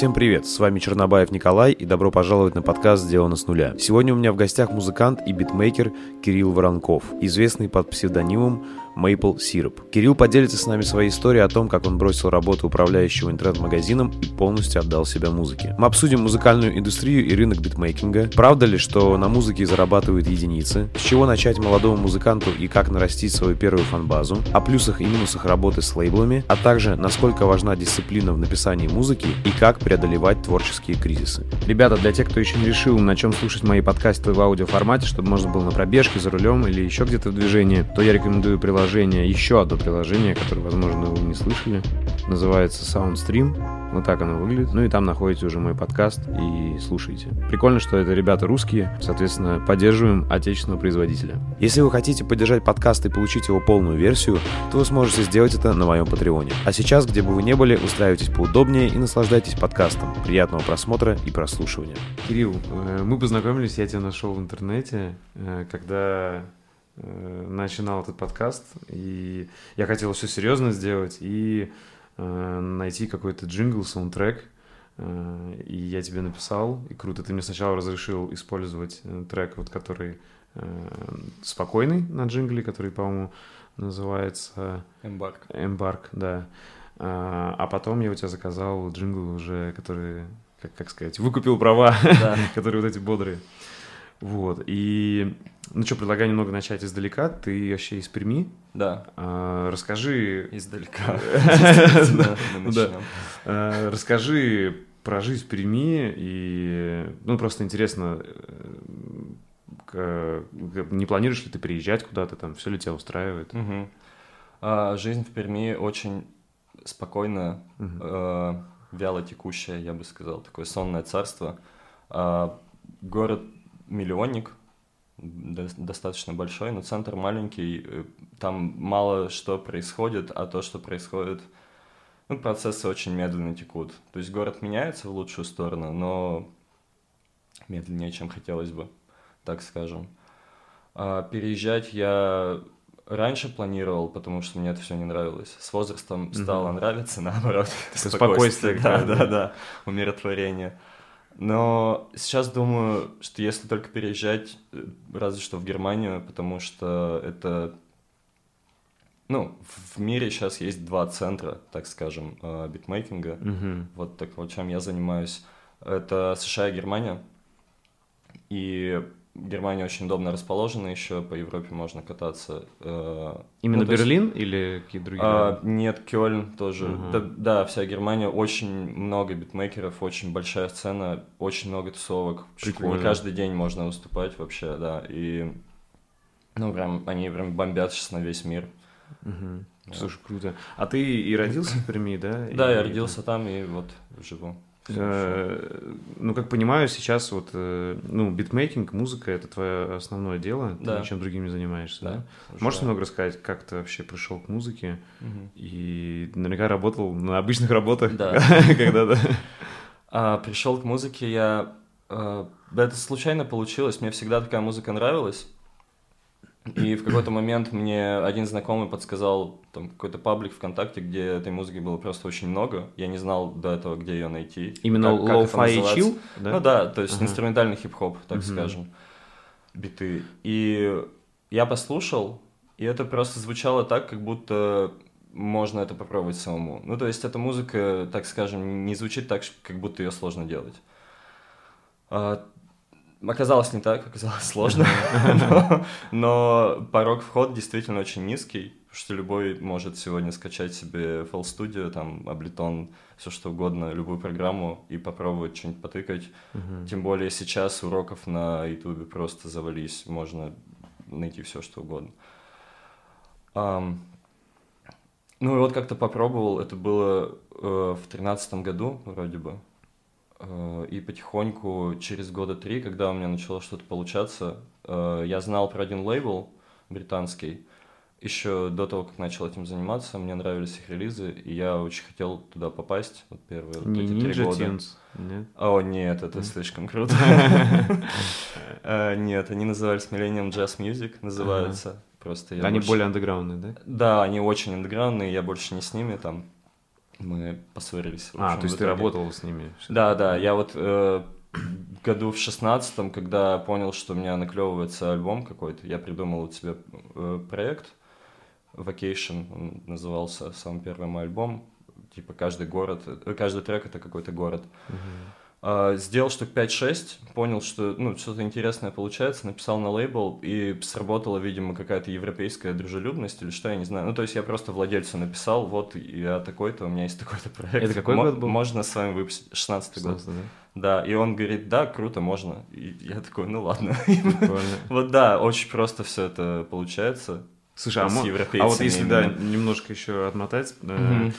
Всем привет, с вами Чернобаев Николай и добро пожаловать на подкаст «Сделано с нуля». Сегодня у меня в гостях музыкант и битмейкер Кирилл Воронков, известный под псевдонимом Maple Syrup. Кирилл поделится с нами своей историей о том, как он бросил работу управляющего интернет-магазином и полностью отдал себя музыке. Мы обсудим музыкальную индустрию и рынок битмейкинга. Правда ли, что на музыке зарабатывают единицы? С чего начать молодому музыканту и как нарастить свою первую фанбазу? О плюсах и минусах работы с лейблами, а также насколько важна дисциплина в написании музыки и как преодолевать творческие кризисы. Ребята, для тех, кто еще не решил, на чем слушать мои подкасты в аудиоформате, чтобы можно было на пробежке, за рулем или еще где-то в движении, то я рекомендую приложение приложение, еще одно приложение, которое, возможно, вы не слышали. Называется SoundStream. Вот так оно выглядит. Ну и там находите уже мой подкаст и слушайте. Прикольно, что это ребята русские, соответственно, поддерживаем отечественного производителя. Если вы хотите поддержать подкаст и получить его полную версию, то вы сможете сделать это на моем Патреоне. А сейчас, где бы вы ни были, устраивайтесь поудобнее и наслаждайтесь подкастом. Приятного просмотра и прослушивания. Кирилл, э, мы познакомились, я тебя нашел в интернете, э, когда начинал этот подкаст, и я хотел все серьезно сделать и э, найти какой-то джингл, саундтрек, э, и я тебе написал, и круто, ты мне сначала разрешил использовать э, трек, вот который э, спокойный на джингле, который, по-моему, называется... Эмбарк. Эмбарк, да. А, а потом я у тебя заказал джингл уже, который, как, как сказать, выкупил права, да. которые вот эти бодрые. Вот, и, ну что, предлагаю немного начать издалека. Ты вообще из Перми? Да. А, расскажи... Издалека. А, расскажи про жизнь в Перми, и, ну, просто интересно, э, не планируешь ли ты приезжать куда-то, там, все ли тебя устраивает? А, жизнь в Перми очень спокойная, э, вяло текущая, я бы сказал, такое сонное царство. Город миллионник, достаточно большой, но центр маленький, э, там мало что происходит, а то, что происходит, ну, процессы очень медленно текут. То есть город меняется в лучшую сторону, но медленнее, чем хотелось бы, так скажем. А переезжать я раньше планировал, потому что мне это все не нравилось. С возрастом стало mm-hmm. нравиться, наоборот. Спокойствие. Да, да, да, умиротворение. Но сейчас думаю, что если только переезжать, э, разве что в Германию, потому что это... Ну, в мире сейчас есть два центра, так скажем, э, битмейкинга. Mm-hmm. Вот так вот, чем я занимаюсь. Это США и Германия. И Германия очень удобно расположена, еще по Европе можно кататься. Э, Именно ну, Берлин есть, или какие другие? А, нет, Кёльн тоже. Uh-huh. Да, да, вся Германия, очень много битмейкеров, очень большая сцена, очень много тусовок. Прикольно. Не каждый день можно выступать вообще, да. И ну, прям, они прям бомбят сейчас на весь мир. Uh-huh. Вот. Слушай, круто. А ты и родился в Перми, да? Да, я родился там и вот живу. Э, ну, как понимаю, сейчас вот, э, ну, битмейкинг, музыка — это твое основное дело, ты да. ничем другим не занимаешься, да? да? Можешь немного рассказать, как ты вообще пришел к музыке угу. и наверняка работал на обычных работах да. когда-то? А, пришел к музыке я... А, это случайно получилось, мне всегда такая музыка нравилась, и в какой-то момент мне один знакомый подсказал там какой-то паблик ВКонтакте, где этой музыки было просто очень много. Я не знал до этого, где ее найти. Именно low-fi и chill? Да? Ну да, то есть uh-huh. инструментальный хип-хоп, так uh-huh. скажем, биты. И я послушал, и это просто звучало так, как будто можно это попробовать самому. Ну, то есть эта музыка, так скажем, не звучит так, как будто ее сложно делать. Оказалось не так, оказалось сложно, но, но порог входа действительно очень низкий, что любой может сегодня скачать себе FL Studio, там, Ableton, все что угодно, любую программу и попробовать что-нибудь потыкать. Тем более сейчас уроков на YouTube просто завались, можно найти все что угодно. Um, ну и вот как-то попробовал, это было э, в тринадцатом году вроде бы, и потихоньку, через года три, когда у меня начало что-то получаться, э, я знал про один лейбл британский. Еще до того, как начал этим заниматься, мне нравились их релизы, и я очень хотел туда попасть. Вот первые Не вот эти три года. Tunes, нет? О, нет, это слишком круто. Э, нет, они назывались Millennium Jazz Music, называются. Просто Они более андеграундные, да? Да, они очень андеграундные, я больше не с ними там мы поссорились. А, то есть ты работал с ними? Да, да, я вот э, году в шестнадцатом, когда понял, что у меня наклевывается альбом какой-то, я придумал у себя э, проект Vacation, он назывался самый первый мой альбом, типа каждый город, э, каждый трек это какой-то город. Uh, сделал штук 5-6, понял, что ну, что-то интересное получается, написал на лейбл, и сработала, видимо, какая-то европейская дружелюбность или что, я не знаю. Ну, то есть я просто владельцу написал, вот я такой-то, у меня есть такой-то проект. Это какой Мо- год был? Можно с вами выпустить. 16 год. Да? да, и он говорит, да, круто, можно. И я такой, ну ладно. вот да, очень просто все это получается. Слушай, а, а вот если, да, немножко еще отмотать, mm-hmm.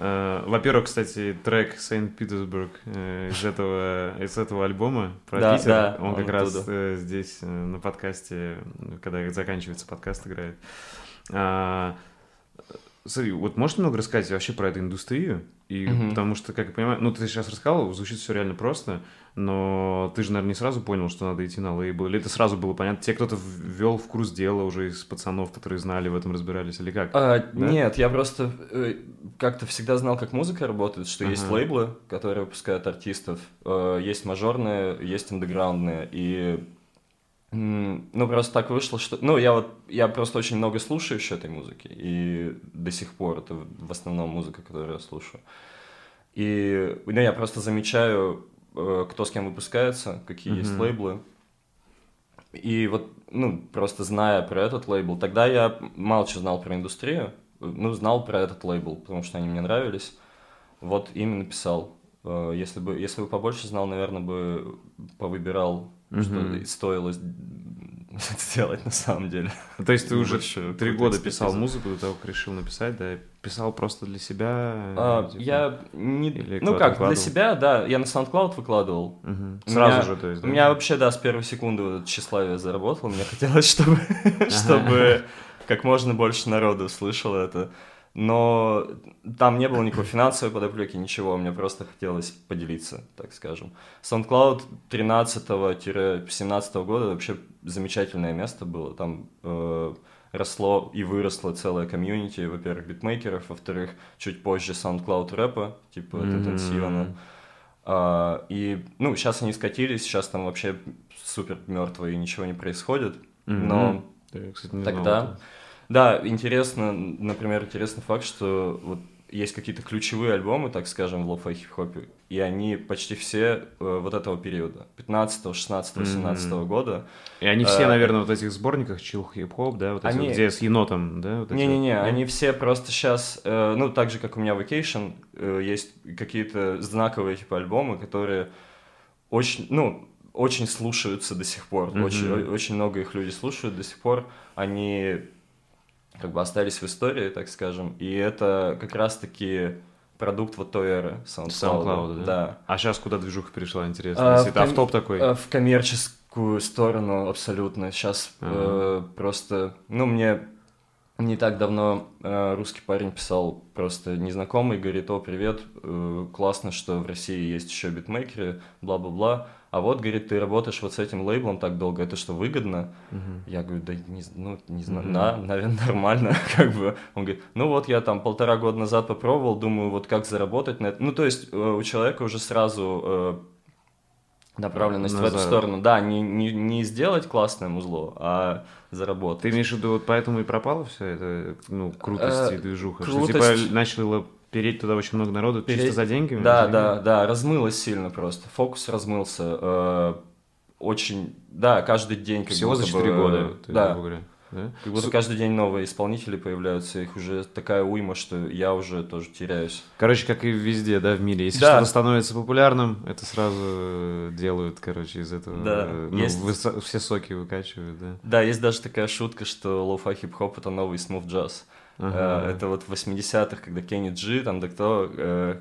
Uh, во-первых, кстати, трек Saint Petersburg uh, из этого из этого альбома про да, Питер, да, он, он как оттуда. раз uh, здесь на подкасте, когда заканчивается подкаст, играет. Смотри, вот можешь немного рассказать вообще про эту индустрию? И угу. потому что, как я понимаю, ну ты сейчас рассказал, звучит все реально просто, но ты же, наверное, не сразу понял, что надо идти на лейбл, или это сразу было понятно? Тебе кто-то ввел в курс дела уже из пацанов, которые знали в этом, разбирались, или как? А, да? Нет, я просто э, как-то всегда знал, как музыка работает, что ага. есть лейблы, которые выпускают артистов, э, есть мажорные, есть андеграундные, и ну, просто так вышло, что... Ну, я вот... Я просто очень много слушаю еще этой музыки, и до сих пор это в основном музыка, которую я слушаю. И ну, я просто замечаю, кто с кем выпускается, какие mm-hmm. есть лейблы. И вот, ну, просто зная про этот лейбл, тогда я мало чего знал про индустрию, ну, знал про этот лейбл, потому что они мне нравились. Вот именно писал. Э, если бы, если бы побольше знал, наверное, бы повыбирал mm-hmm. что стоило сделать на самом деле. То есть ты уже три года писал музыку до того, как решил написать, да? Писал просто для себя? А, типа, я не... Ну как, выкладывал? для себя, да. Я на SoundCloud выкладывал. Угу. Сразу меня, же, то есть, да? У меня вообще, да, с первой секунды вот тщеславие заработало. Мне хотелось, чтобы, чтобы как можно больше народу слышало это но там не было никакой финансовой подоплеки, ничего, мне просто хотелось поделиться, так скажем. SoundCloud 13-17 года вообще замечательное место было, там э, росло и выросло целое комьюнити, во-первых, битмейкеров, во-вторых, чуть позже SoundCloud рэпа, типа mm-hmm. Тетансиона. А, и, ну, сейчас они скатились, сейчас там вообще супер мертво и ничего не происходит, mm-hmm. но Я, кстати, не тогда... Знал да, интересно, например, интересный факт, что вот есть какие-то ключевые альбомы, так скажем, в lo-fi хип-хопе, и они почти все э, вот этого периода, 15 16 17 mm-hmm. года. И они все, э, наверное, вот этих сборниках Chillhop, да, вот они... эти, где с енотом, да? Вот Не-не-не, вот, они все просто сейчас, э, ну, так же, как у меня Vacation, э, есть какие-то знаковые, типа, альбомы, которые очень, ну, очень слушаются до сих пор, mm-hmm. очень, очень много их люди слушают до сих пор, они как бы остались в истории, так скажем. И это как раз-таки продукт вот той эры SoundCloud. SoundCloud да? да. А сейчас куда движуха перешла, интересно? А, Если это автоп такой? А, в коммерческую сторону абсолютно. Сейчас uh-huh. э, просто... Ну, мне не так давно э, русский парень писал просто незнакомый, говорит, о, привет, э, классно, что в России есть еще битмейкеры, бла-бла-бла а вот, говорит, ты работаешь вот с этим лейблом так долго, это что, выгодно? Угу. Я говорю, да не, ну, не знаю, угу. да, наверное, нормально, как бы. Он говорит, ну вот я там полтора года назад попробовал, думаю, вот как заработать на это. Ну, то есть э, у человека уже сразу э, направленность на в эту сторону. Да, не, не, не сделать классное музло, а заработать. Ты имеешь в виду, вот поэтому и пропало все это, ну, крутость и движуха? Крутость... Что, типа, начало переть туда очень много народу Переть... чисто за деньги? Да, за да, да, размылось сильно просто. Фокус размылся. Э, очень, да, каждый день как Всего будто за 4 бы, года, да. говоря. Да? Как будто С... каждый день новые исполнители появляются, их уже такая уйма, что я уже тоже теряюсь. Короче, как и везде, да, в мире. Если да. что-то становится популярным, это сразу делают, короче, из этого. Да. Ну, есть... высо... все соки выкачивают, да. Да, есть даже такая шутка, что lo-fi хип-хоп это новый smooth jazz. Ага. Э, это вот в 80-х, когда Кенни Джи, там, да кто, э,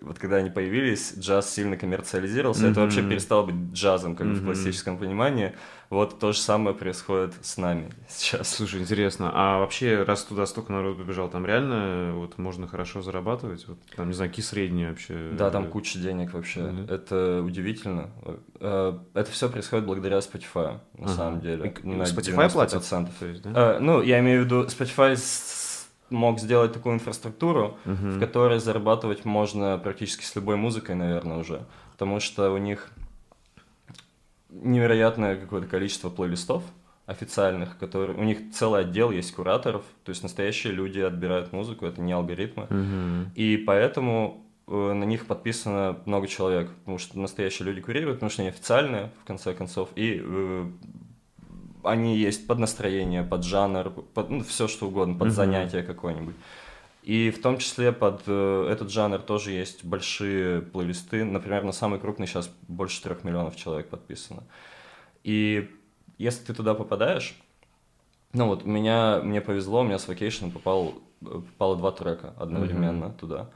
вот когда они появились, джаз сильно коммерциализировался, mm-hmm. это вообще перестало быть джазом, как mm-hmm. в классическом понимании. Вот то же самое происходит с нами сейчас. Слушай, интересно, а вообще, раз туда столько народу побежал, там реально вот можно хорошо зарабатывать? Вот, там, не знаю, какие средние вообще? Да, там куча денег вообще. Mm-hmm. Это удивительно. Э, это все происходит благодаря Spotify, на ага. самом деле. И, Spotify платит? То есть, да? Ну, я имею в виду, Spotify мог сделать такую инфраструктуру, uh-huh. в которой зарабатывать можно практически с любой музыкой, наверное, уже. Потому что у них невероятное какое-то количество плейлистов официальных, которые у них целый отдел есть кураторов, то есть настоящие люди отбирают музыку, это не алгоритмы, uh-huh. и поэтому э, на них подписано много человек, потому что настоящие люди курируют, потому что они официальные, в конце концов, и э, они есть под настроение, под жанр, под ну, все что угодно, под uh-huh. занятие какое-нибудь. И в том числе под э, этот жанр тоже есть большие плейлисты. Например, на самый крупный сейчас больше трех миллионов человек подписано. И если ты туда попадаешь, ну вот, меня, мне повезло, у меня с Vacation попал, попало два трека одновременно mm-hmm. туда.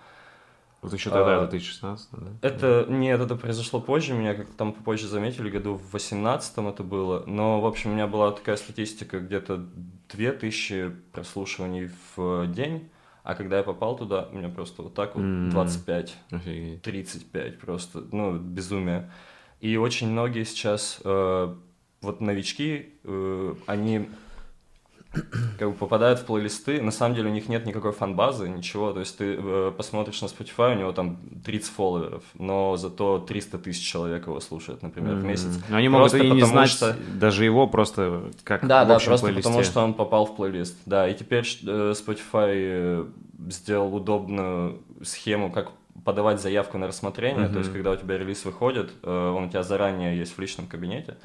Вот еще тогда, а, 2016, да? Это, нет, это произошло позже, меня как там попозже заметили, году в 18 это было, но, в общем, у меня была такая статистика, где-то 2000 прослушиваний в день, а когда я попал туда, у меня просто вот так вот 25, Офигеть. 35 просто, ну, безумие. И очень многие сейчас, э, вот новички, э, они как бы попадают в плейлисты, на самом деле у них нет никакой фан-базы, ничего, то есть ты э, посмотришь на Spotify, у него там 30 фолловеров, но зато 300 тысяч человек его слушают, например, mm-hmm. в месяц. Но они могут и не знать что... даже его просто как Да, в да, просто плейлисте. потому что он попал в плейлист, да, и теперь э, Spotify э, сделал удобную схему, как подавать заявку на рассмотрение, mm-hmm. то есть когда у тебя релиз выходит, э, он у тебя заранее есть в личном кабинете,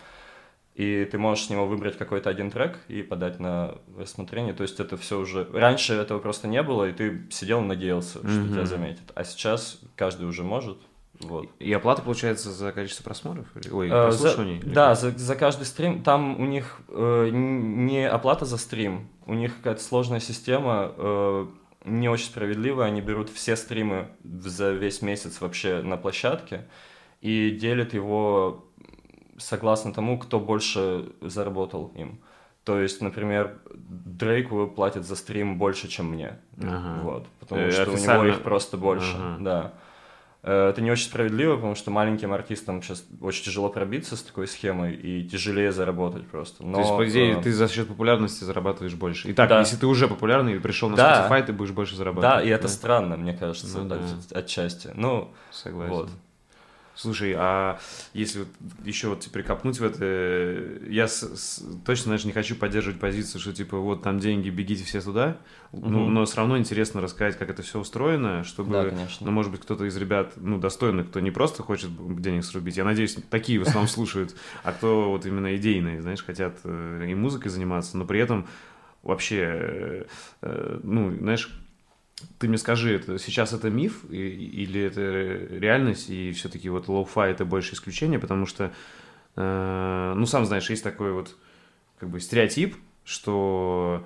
и ты можешь с него выбрать какой-то один трек и подать на рассмотрение. То есть это все уже... Раньше этого просто не было, и ты сидел и надеялся, что mm-hmm. тебя заметят. А сейчас каждый уже может. Вот. И оплата получается за количество просмотров? Ой, э, прослушиваний? За, да, за, за каждый стрим. Там у них э, не оплата за стрим, у них какая-то сложная система, э, не очень справедливая. Они берут все стримы за весь месяц вообще на площадке и делят его согласно тому, кто больше заработал им. То есть, например, Дрейку платят за стрим больше, чем мне. Ага. Вот, потому э, что официально... у него их просто больше. Ага. Да. Э, это не очень справедливо, потому что маленьким артистам сейчас очень тяжело пробиться с такой схемой и тяжелее заработать просто. Но, То есть, по идее, э... ты за счет популярности зарабатываешь больше. Итак, да. если ты уже популярный и пришел на да. Spotify, ты будешь больше зарабатывать. Да, и это да? странно, мне кажется, ну, да. от, отчасти. Ну, Согласен. Вот. Слушай, а если вот еще вот теперь копнуть в это, я с, с, точно, знаешь, не хочу поддерживать позицию, что типа вот там деньги, бегите все туда, угу. ну, но все равно интересно рассказать, как это все устроено, чтобы, да, конечно. ну, может быть, кто-то из ребят, ну, достойный, кто не просто хочет денег срубить, я надеюсь, такие в основном слушают, а кто вот именно идейные, знаешь, хотят э, и музыкой заниматься, но при этом вообще, э, э, ну, знаешь, ты мне скажи, это сейчас это миф или это реальность, и все-таки вот lo-fi это больше исключение, потому что, э, ну, сам знаешь, есть такой вот как бы стереотип, что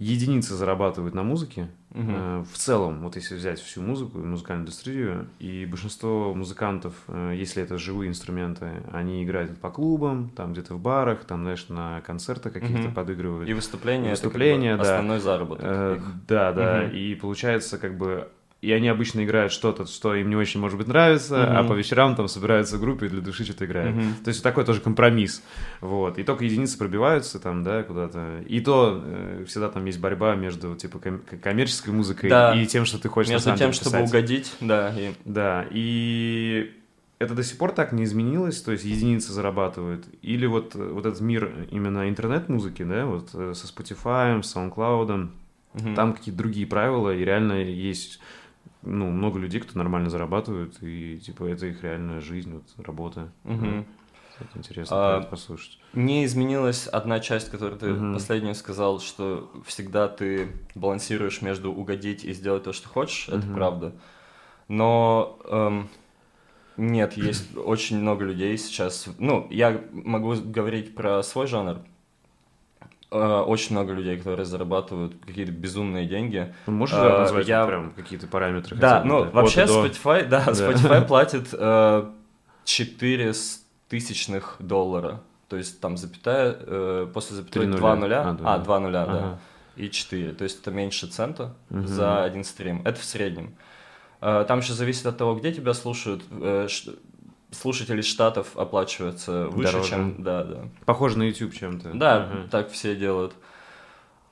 единицы зарабатывают на музыке. Угу. В целом, вот если взять всю музыку и музыкальную индустрию, и большинство музыкантов, э, если это живые инструменты, они играют по клубам, там где-то в барах, там, знаешь, на концертах каких-то угу. подыгрывают. И выступления, и выступления это как бы основной да. заработок. Э, да, да. Угу. И получается, как бы и они обычно играют что-то, что им не очень, может быть, нравится, mm-hmm. а по вечерам там собираются в группе и для души что-то играют. Mm-hmm. То есть такой тоже компромисс. Вот. И только единицы пробиваются там, да, куда-то. И то э, всегда там есть борьба между, типа, ком- коммерческой музыкой да. и тем, что ты хочешь Между тем, писать. чтобы угодить, да. И... Да, и это до сих пор так не изменилось, то есть единицы зарабатывают. Или вот, вот этот мир именно интернет-музыки, да, вот э, со Spotify, с SoundCloud, угу. там какие-то другие правила, и реально есть ну, много людей, кто нормально зарабатывают, и, типа, это их реальная жизнь, вот, работа. Угу. Это интересно а, послушать. Не изменилась одна часть, которую ты угу. последнюю сказал, что всегда ты балансируешь между угодить и сделать то, что хочешь, угу. это правда. Но эм, нет, есть очень много людей сейчас. Ну, я могу говорить про свой жанр, очень много людей, которые зарабатывают какие-то безумные деньги. Можешь uh, назвать я... прям какие-то параметры? Да, ну да? вообще Spotify, да, да, Spotify платит uh, 4 тысячных доллара. То есть там запятая, uh, после запятой 2 нуля, а, да. а 2 нуля, ага. да, и 4. То есть это меньше цента угу. за один стрим. Это в среднем. Uh, там еще зависит от того, где тебя слушают, слушателей штатов оплачивается выше, Дороже. чем... Да, да. Похоже на YouTube чем-то. Да, uh-huh. так все делают.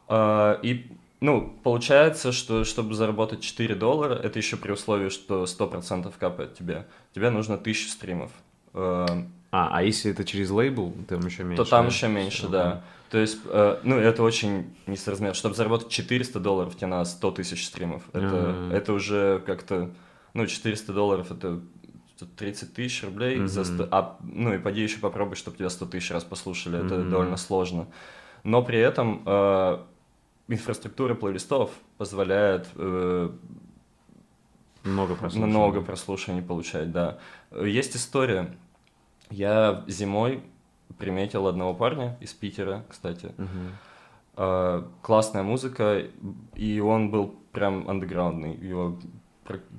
А, и ну, получается, что чтобы заработать 4 доллара, это еще при условии, что 100% капает тебе, тебе нужно 1000 стримов. Э, а, а если это через лейбл, там еще меньше? То там да? еще меньше, Все, да. То есть, э, ну, это очень несоразмерно. Чтобы заработать 400 долларов, тебе надо 100 тысяч стримов. Это, это уже как-то, ну, 400 долларов это 30 тысяч рублей, mm-hmm. за 100, а, ну, и поди еще попробуй, чтобы тебя 100 тысяч раз послушали. Это mm-hmm. довольно сложно. Но при этом э, инфраструктура плейлистов позволяет э, много прослушаний. много прослушаний получать, да. Есть история. Я зимой приметил одного парня из Питера, кстати. Uh, классная музыка, и он был прям андеграундный. Его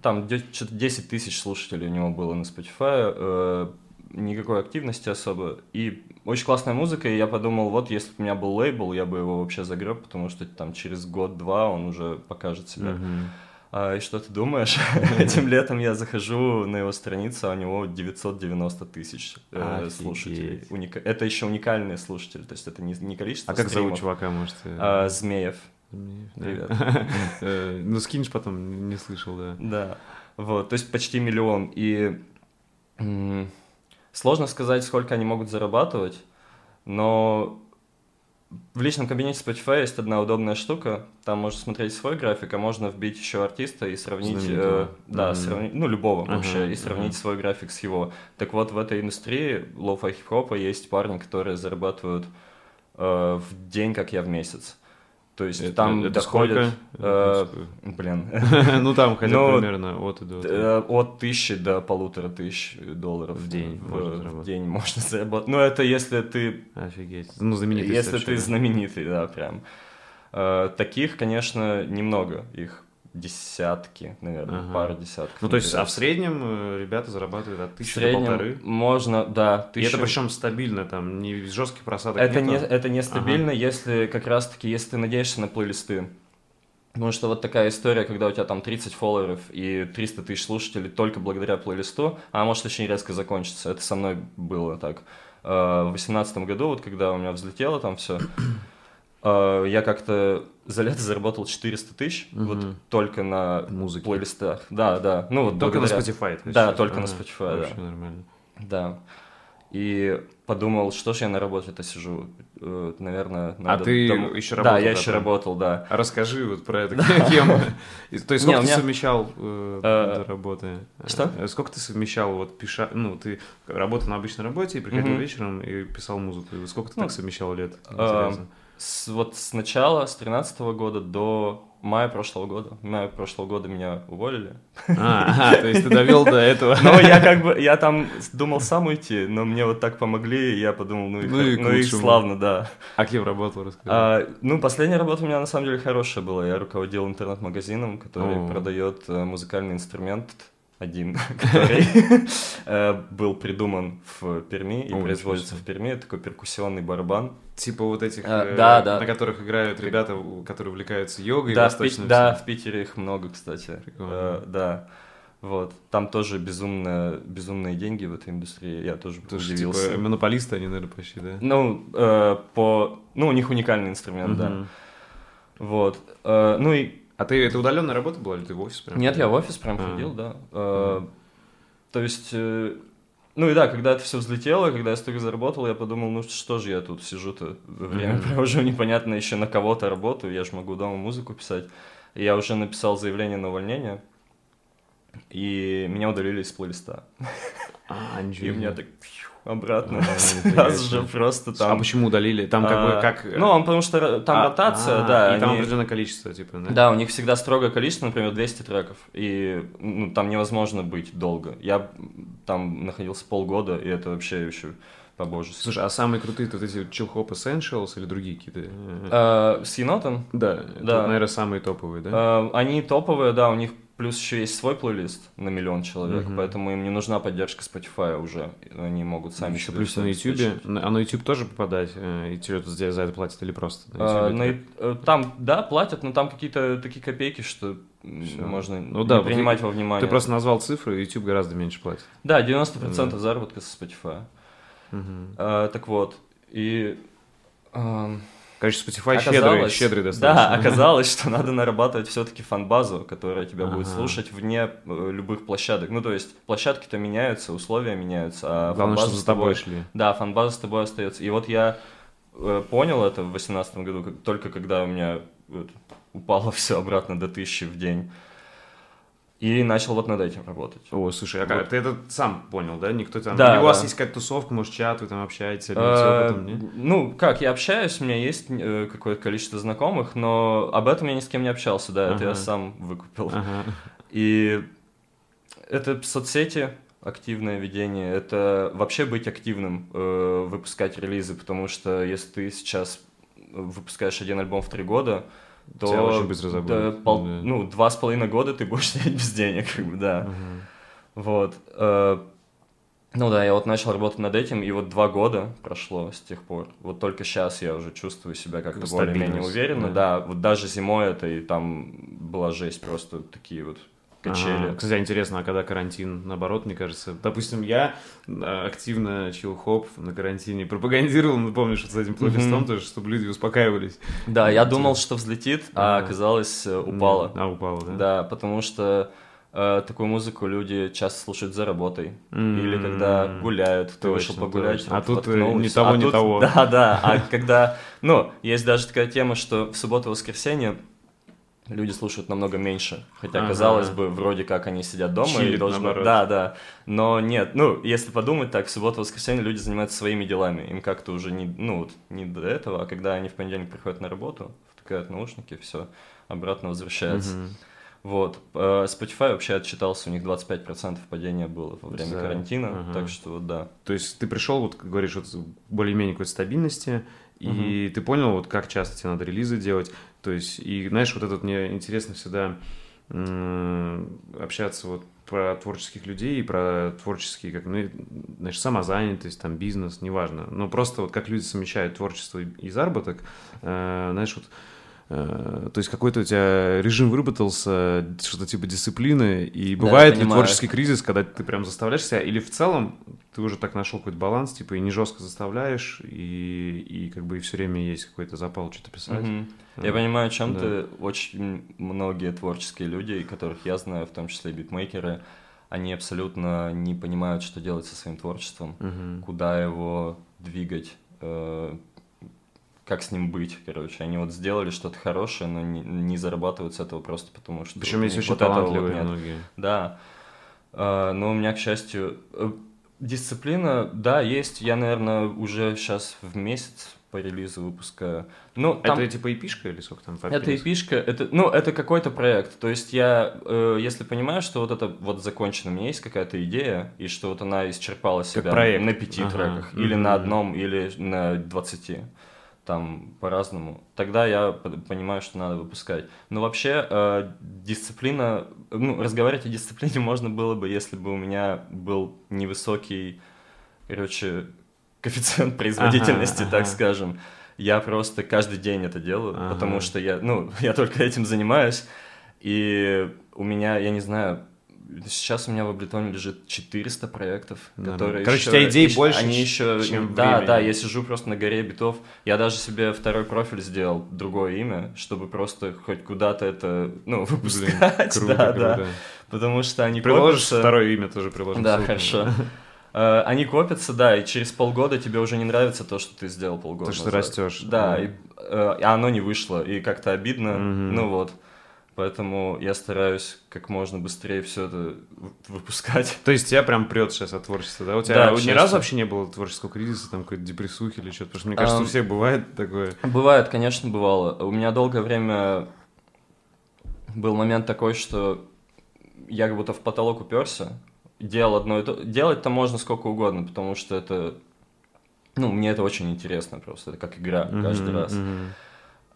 там что-то 10 тысяч слушателей у него было на Spotify, uh, никакой активности особо. И очень классная музыка, и я подумал, вот если бы у меня был лейбл, я бы его вообще загреб, потому что там через год-два он уже покажет себя. Uh-huh. А, и что ты думаешь? Этим летом я захожу на его страницу, а у него 990 тысяч э, слушателей. Уника... Это еще уникальные слушатели, то есть это не, не количество А как зовут чувака, может? А, Змеев. Привет. Э, ну, скинешь потом, не слышал, да. Да, вот, то есть почти миллион. И сложно сказать, сколько они могут зарабатывать, но в личном кабинете Spotify есть одна удобная штука. Там можно смотреть свой график, а можно вбить еще артиста и сравнить, э, да, mm-hmm. сравнить, ну любого uh-huh, вообще, и сравнить uh-huh. свой график с его. Так вот в этой индустрии lo-fi хип-хопа есть парни, которые зарабатывают э, в день, как я в месяц. То есть это, там это доходит... Э, блин. ну там хотя бы ну, примерно от и до. Э, от тысячи до полутора тысяч долларов. В день в, заработать. В день можно заработать. Ну это если ты... Офигеть. Ну знаменитый. Если ты знаменитый, да, прям. Э, таких, конечно, немного. Их десятки, наверное, ага. пара десятков. Ну, то есть, а в среднем э, ребята зарабатывают от тысячи до полторы? можно, да. Тысячу... И это причем стабильно, там, не жестких просадок это нету? Не, это не стабильно, ага. если как раз-таки, если ты надеешься на плейлисты. Потому что вот такая история, когда у тебя там 30 фолловеров и 300 тысяч слушателей только благодаря плейлисту, а может очень резко закончиться. Это со мной было так. Э, в 2018 году, вот когда у меня взлетело там все, я как-то за лето заработал 400 тысяч, угу. вот только на Музыке. плейлистах. Да, да. Ну, вот только благодаря... на Spotify. Да, только а, на Spotify, вообще да. нормально. Да. И подумал, что ж я на работе-то сижу, э, наверное, а надо... А ты дом... еще работал? Да, я еще работал, да. А расскажи вот про это, кем... То есть сколько ты совмещал э, э, работы? Что? Сколько ты совмещал, вот, пиша... Ну, ты работал на обычной работе и приходил вечером и писал музыку. Сколько ты так ну, совмещал лет? Интересно с, вот с начала, с 13 года до мая прошлого года. Мая прошлого года меня уволили. А, то есть ты довел до этого. Но я как бы, я там думал сам уйти, но мне вот так помогли, и я подумал, ну, ну, и, ну и славно, да. А кем работал, расскажи. А, ну, последняя работа у меня на самом деле хорошая была. Я руководил интернет-магазином, который О. продает э, музыкальный инструмент один, который э, был придуман в Перми и производится в Перми. Это такой перкуссионный барабан. Типа вот этих, э, да. на которых играют ребята, которые увлекаются йогой. Да, в, да в Питере их много, кстати. Э, да. Вот. Там тоже безумно, безумные деньги в этой индустрии. Я тоже тоже удивился. Типа монополисты они, наверное, почти, да? Ну, э, по... Ну, у них уникальный инструмент, да. Вот. Э, ну и а ты это удаленная работа была или ты в офис прям? Нет, я в офис прям а. ходил, да. А, то есть, э, ну и да, когда это все взлетело, когда я столько заработал, я подумал, ну что же я тут сижу-то, время провожу непонятно еще на кого-то работаю, я же могу дома музыку писать. И я уже написал заявление на увольнение, и меня удалили из плейлиста. А. И у меня так обратно. А, Сразу же просто там... А почему удалили? Там как бы а, как... Ну, он потому что там а, ротация, да. И там определенное количество, типа, да? Да, у них всегда строгое количество, например, 200 треков. И ну, там невозможно быть долго. Я там находился полгода, и это вообще еще по божеству. Слушай, а самые крутые вот эти Chill Hop Essentials или другие какие-то? Э, с енотом? Да, да. наверное, самые топовые, да? Они топовые, да, у них Плюс еще есть свой плейлист на миллион человек, угу. поэтому им не нужна поддержка Spotify уже. Они могут сами еще плюс на YouTube. А на YouTube тоже попадать? Э, и тебе за это платят или просто? На а, на, э, там, да, платят, но там какие-то такие копейки, что Все. можно ну, да, принимать ты, во внимание. Ты просто назвал цифры, YouTube гораздо меньше платит. Да, 90% да. заработка со Spotify. Угу. А, так вот, и... А, Короче, Spotify оказалось, щедрый, щедрый достаточно. Да, оказалось, что надо нарабатывать все-таки фан-базу, которая тебя ага. будет слушать вне э, любых площадок. Ну, то есть, площадки-то меняются, условия меняются, а Главное, что за тобой шли. Да, фан-база с тобой остается. И вот я э, понял это в 2018 году, только когда у меня вот, упало все обратно до тысячи в день. И начал вот над этим работать. О, слушай, а вот. ты это сам понял, да? Никто там... Да, Или у вас есть какая-то тусовка, может, чат, вы там общаетесь, или все потом, нет? Ну, как, я общаюсь, у меня есть э, какое-то количество знакомых, но об этом я ни с кем не общался, да, это я сам выкупил. И это соцсети, активное ведение, это вообще быть активным, э, выпускать релизы, потому что если ты сейчас выпускаешь один альбом в три года, то Тебя очень быстро забудут. Да, пол, да. Ну, два с половиной года ты будешь сидеть без денег, как бы, да. Угу. Вот. Э, ну да, я вот начал работать над этим, и вот два года прошло с тех пор. Вот только сейчас я уже чувствую себя как-то более-менее уверенно. Да. да, вот даже зимой это и там была жесть, просто такие вот качели. Ага. Кстати, интересно, а когда карантин, наоборот, мне кажется, допустим, я а, активно чил-хоп на карантине пропагандировал, ну, помнишь, вот с этим плейлистом mm-hmm. тоже, чтобы люди успокаивались. Да, я думал, что взлетит, а оказалось э, упало. А, упало, да? Да, потому что э, такую музыку люди часто слушают за работой. Mm-hmm. Или когда гуляют, ты вышел погулять. А тут э, ни того, а ни тут, того. Да, да. А когда... Ну, есть даже такая тема, что в субботу-воскресенье люди слушают намного меньше. Хотя, ага. казалось бы, вроде как они сидят дома Чилит, и должны... Да, да. Но нет, ну, если подумать так, в субботу-воскресенье люди занимаются своими делами. Им как-то уже не, ну, вот, не до этого, а когда они в понедельник приходят на работу, втыкают наушники, все, обратно возвращаются. Угу. Вот. Э, Spotify вообще отчитался, у них 25% падения было во время да. карантина, ага. так что да. То есть ты пришел, вот, как говоришь, вот более-менее какой-то стабильности, и угу. ты понял, вот как часто тебе надо релизы делать. То есть, и знаешь, вот этот мне интересно всегда общаться вот про творческих людей и про творческие, как, ну, знаешь, самозанятость, там, бизнес, неважно. Но просто вот как люди совмещают творчество и заработок, э, знаешь, вот Э, то есть какой-то у тебя режим выработался, что-то типа дисциплины, и бывает да, ли творческий кризис, когда ты прям заставляешь себя, или в целом ты уже так нашел какой-то баланс, типа и не жестко заставляешь, и, и как бы и все время есть какой-то запал что-то писать. Угу. А, я понимаю, о чем да. ты. Очень многие творческие люди, которых я знаю, в том числе и битмейкеры, они абсолютно не понимают, что делать со своим творчеством, угу. куда его двигать э, как с ним быть, короче. Они вот сделали что-то хорошее, но не, не зарабатывают с этого просто потому, что... Причем есть очень вот талантливые вот многие. Да. А, но у меня, к счастью, э, дисциплина, да, есть. Я, наверное, уже сейчас в месяц по релизу выпускаю. Ну, там... Это типа эпишка или сколько там? Это эпишка, это, ну, это какой-то проект. То есть я, э, если понимаю, что вот это вот закончено, у меня есть какая-то идея, и что вот она исчерпала себя проект. на пяти ага. треках, mm-hmm. или на одном, или на двадцати там по-разному, тогда я понимаю, что надо выпускать. Но вообще э, дисциплина, ну, разговаривать о дисциплине можно было бы, если бы у меня был невысокий, короче, коэффициент производительности, ага, так ага. скажем. Я просто каждый день это делаю, ага. потому что я, ну, я только этим занимаюсь, и у меня, я не знаю, Сейчас у меня в Абletone лежит 400 проектов, да, которые Короче, еще, у тебя идей еще, больше, они еще, чем Да, времени. да, я сижу просто на горе битов. Я даже себе второй профиль сделал, другое имя, чтобы просто хоть куда-то это, ну, выпускать. Блин, круто, да, круто. да. Потому что они Приложишь копятся... второе имя тоже приложим. Да, хорошо. Uh, они копятся, да, и через полгода тебе уже не нравится то, что ты сделал полгода. То, что растешь. Да, и, uh, и оно не вышло, и как-то обидно. Ну вот. Поэтому я стараюсь как можно быстрее все это выпускать. То есть тебя прям прет сейчас от творчества, да? У тебя да, ни разу вообще не было творческого кризиса, там какой-то депрессухи или что-то? Потому что мне кажется, а, у всех бывает такое. Бывает, конечно, бывало. У меня долгое время был момент такой, что я как будто в потолок уперся, делал одно и то. Делать-то можно сколько угодно, потому что это... Ну, мне это очень интересно просто, это как игра mm-hmm, каждый раз. Mm-hmm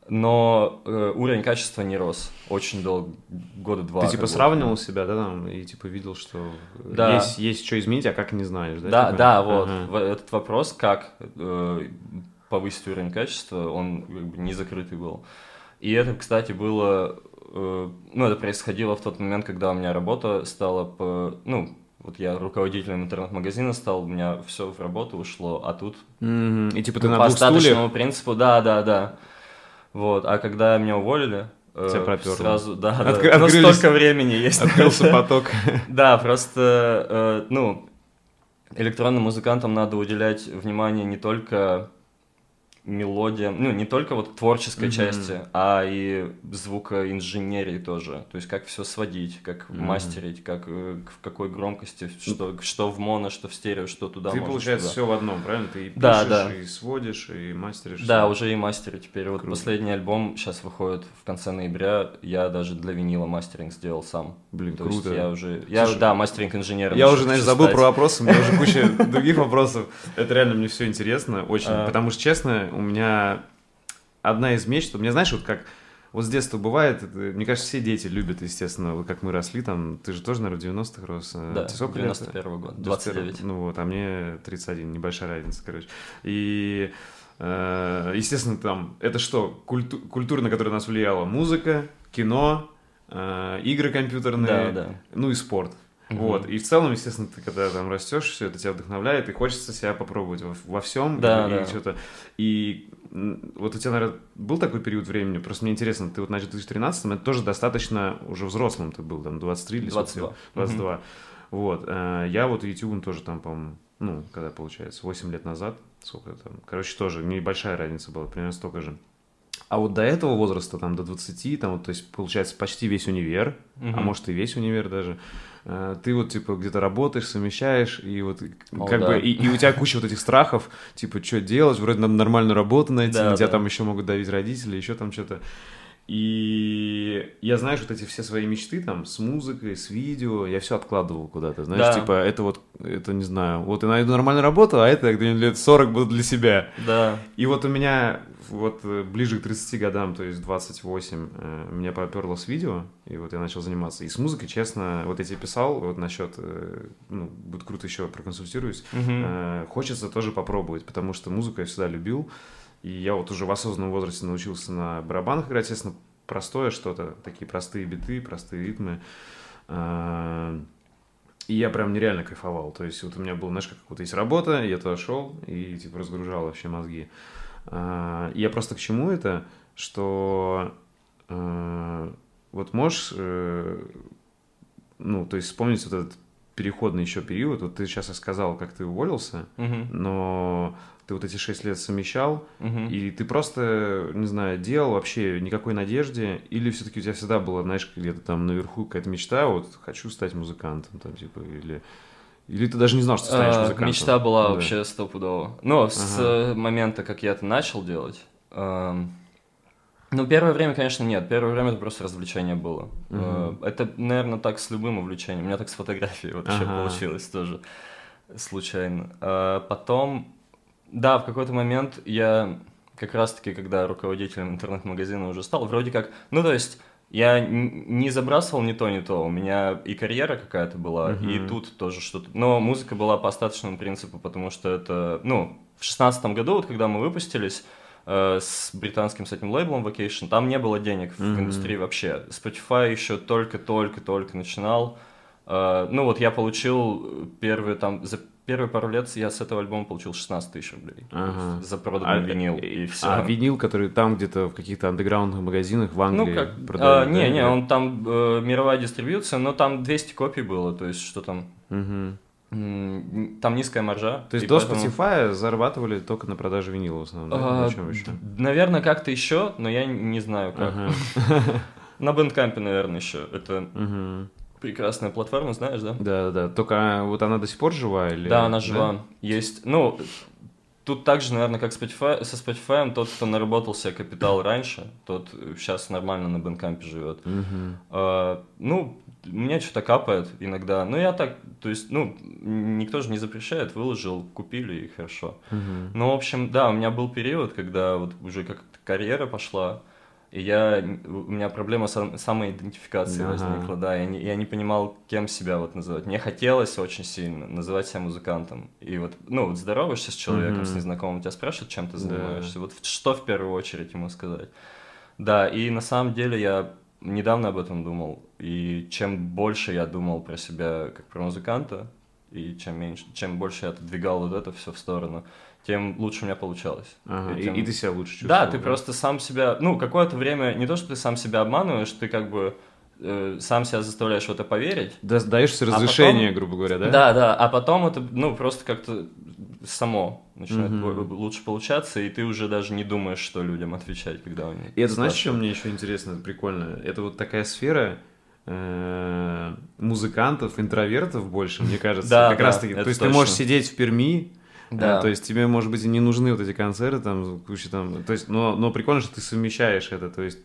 но э, уровень качества не рос очень долго, года два. Ты типа сравнивал себя, да, там, и типа видел, что да. есть, есть что изменить, а как не знаешь, да? Да, типа? да, вот. Ага. Этот вопрос, как э, повысить уровень качества, он как бы не закрытый был. И это, кстати, было, э, ну, это происходило в тот момент, когда у меня работа стала по, ну, вот я руководителем интернет-магазина стал, у меня все в работу ушло, а тут mm-hmm. и типа ты по на двух остаточному принципу, да, да, да. Вот, а когда меня уволили, э, Тебя проперло. Сразу, да, От, да. Ну, столько времени есть. Открылся поток. Да, просто, э, ну, электронным музыкантам надо уделять внимание не только мелодия, ну, не только вот творческой mm-hmm. части, а и звукоинженерии тоже. То есть, как все сводить, как mm-hmm. мастерить, как э, в какой громкости, что, что в моно, что в стерео, что туда Ты, получается, туда. все в одном, правильно? Ты и пишешь, да, да. и сводишь, и мастеришь. Да, все. уже и мастерю теперь. Круто. Вот последний альбом сейчас выходит в конце ноября. Я даже для винила мастеринг сделал сам. Блин, То круто. Есть я уже, я, Слушай, да, мастеринг инженером. Я уже, знаешь, забыл про вопросы, у меня уже куча других вопросов. Это реально мне все интересно, очень. А. Потому что, честно, у меня одна из мечт, у меня, знаешь, вот как вот с детства бывает, это, мне кажется, все дети любят, естественно, вот как мы росли, там, ты же тоже, наверное, в 90-х рос. Э, да, 91 год, 29. Ну вот, а мне 31, небольшая разница, короче. И, э, естественно, там, это что, культу культура, на которую нас влияла? Музыка, кино, э, игры компьютерные, да, да. ну и спорт. Угу. Вот. И в целом, естественно, ты когда там растешь, все это тебя вдохновляет, и хочется себя попробовать во, во всем. Да, и, да. И что-то. И вот у тебя, наверное, был такой период времени, просто мне интересно, ты вот начал в 2013 это тоже достаточно уже взрослым ты был, там, 23 или 22. 22. Угу. Вот. Э, я вот YouTube тоже там, по-моему, ну, когда получается, 8 лет назад, сколько там, короче, тоже небольшая разница была, примерно столько же. А вот до этого возраста, там, до 20, там, вот, то есть, получается, почти весь универ, угу. а может и весь универ даже, ты вот, типа, где-то работаешь, совмещаешь, и вот, О, как да. бы, и, и у тебя куча вот этих страхов, типа, что делать, вроде надо нормальную работу найти, да, на тебя да. там еще могут давить родители, еще там что-то. И я, знаешь, вот эти все свои мечты там с музыкой, с видео, я все откладывал куда-то, знаешь, да. типа, это вот, это не знаю, вот я найду нормальную работу, а это где-нибудь лет 40 буду для себя. Да. И вот у меня вот э, ближе к 30 годам, то есть 28, э, меня поперло с видео, и вот я начал заниматься. И с музыкой, честно, вот я тебе писал, вот насчет, э, ну, будет круто еще проконсультируюсь, угу. хочется тоже попробовать, потому что музыку я всегда любил, и я вот уже в осознанном возрасте научился на барабанах играть, естественно, простое что-то, такие простые биты, простые ритмы. И я прям нереально кайфовал. То есть вот у меня был, знаешь, как вот есть работа, я туда шел и типа разгружал вообще мозги. А, я просто к чему это, что а, вот можешь, э, ну, то есть вспомнить вот этот переходный еще период, вот ты сейчас сказал, как ты уволился, угу. но ты вот эти шесть лет совмещал, угу. и ты просто, не знаю, делал вообще никакой надежде, или все-таки у тебя всегда было, знаешь, где-то там наверху какая-то мечта, вот хочу стать музыкантом, там, типа, или или ты даже не знал, что ты станешь а, музыкантом? Мечта была да. вообще стопудово. Но ага. с момента, как я это начал делать... Эм... Ну, первое время, конечно, нет. Первое время это просто развлечение было. Угу. Это, наверное, так с любым увлечением. У меня так с фотографией вообще ага. получилось тоже случайно. А потом, да, в какой-то момент я как раз-таки, когда руководителем интернет-магазина уже стал, вроде как, ну, то есть я не забрасывал ни то, ни то. У меня и карьера какая-то была, uh-huh. и тут тоже что-то. Но музыка была по остаточному принципу, потому что это, ну, в шестнадцатом году, вот когда мы выпустились э, с британским с этим лейблом Vacation, там не было денег uh-huh. в индустрии вообще. Spotify еще только-только-только начинал. Э, ну вот я получил первые там за первые пару лет я с этого альбома получил 16 тысяч рублей. Ага. За проданный а, винил, и все. А винил, который там где-то в каких-то андеграундных магазинах в Англии ну, как, продают? А, не, да? не, он там э, мировая дистрибьюция, но там 200 копий было, то есть что там... Угу. Там низкая маржа. То есть до поэтому... Spotify зарабатывали только на продаже винила в основном? А, чем еще? Наверное, как-то еще, но я не знаю как. На Bandcamp, наверное, еще. Это прекрасная платформа, знаешь, да? Да, да. Только вот она до сих пор жива или? Да, она жива. Да? Есть, ну, тут также, наверное, как Spotify, со Spotify, тот, кто наработал себе капитал раньше, тот сейчас нормально на Бенкампе живет. Угу. А, ну, у меня что-то капает иногда. Ну, я так, то есть, ну, никто же не запрещает, выложил, купили и хорошо. Угу. Ну, в общем, да, у меня был период, когда вот уже как карьера пошла, и я, у меня проблема с самоидентификацией ага. возникла, да, я не, я не понимал, кем себя вот называть. Мне хотелось очень сильно называть себя музыкантом. И вот, ну, вот здороваешься с человеком, mm-hmm. с незнакомым, тебя спрашивают, чем ты занимаешься, да. вот что в первую очередь ему сказать. Да, и на самом деле я недавно об этом думал, и чем больше я думал про себя как про музыканта, и чем меньше, чем больше я отодвигал вот это все в сторону, тем лучше у меня получалось. Ага, и, тем... и, и ты себя лучше чувствовал. Да, ты да? просто сам себя, ну, какое-то время, не то, что ты сам себя обманываешь, ты как бы э, сам себя заставляешь в это поверить. Да, даешь разрешение, а потом, грубо говоря, да? Да, да, а потом это, ну, просто как-то само начинает угу. лучше получаться, и ты уже даже не думаешь, что людям отвечать, когда они И это, знаешь, что мне еще интересно, это прикольно? Это вот такая сфера, э, музыкантов, интровертов больше, мне кажется, да, как да, раз таки. То есть точно. ты можешь сидеть в Перми, э, да. то есть тебе, может быть, и не нужны вот эти концерты, там, куча там, то есть, но, но прикольно, что ты совмещаешь это, то есть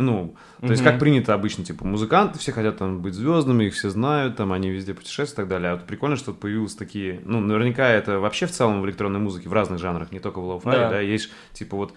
ну, то есть как принято обычно, типа, музыканты все хотят там быть звездными, их все знают, там они везде путешествуют и так далее. А вот прикольно, что появились такие, ну, наверняка это вообще в целом в электронной музыке в разных жанрах, не только в lo-fi да. да, есть типа вот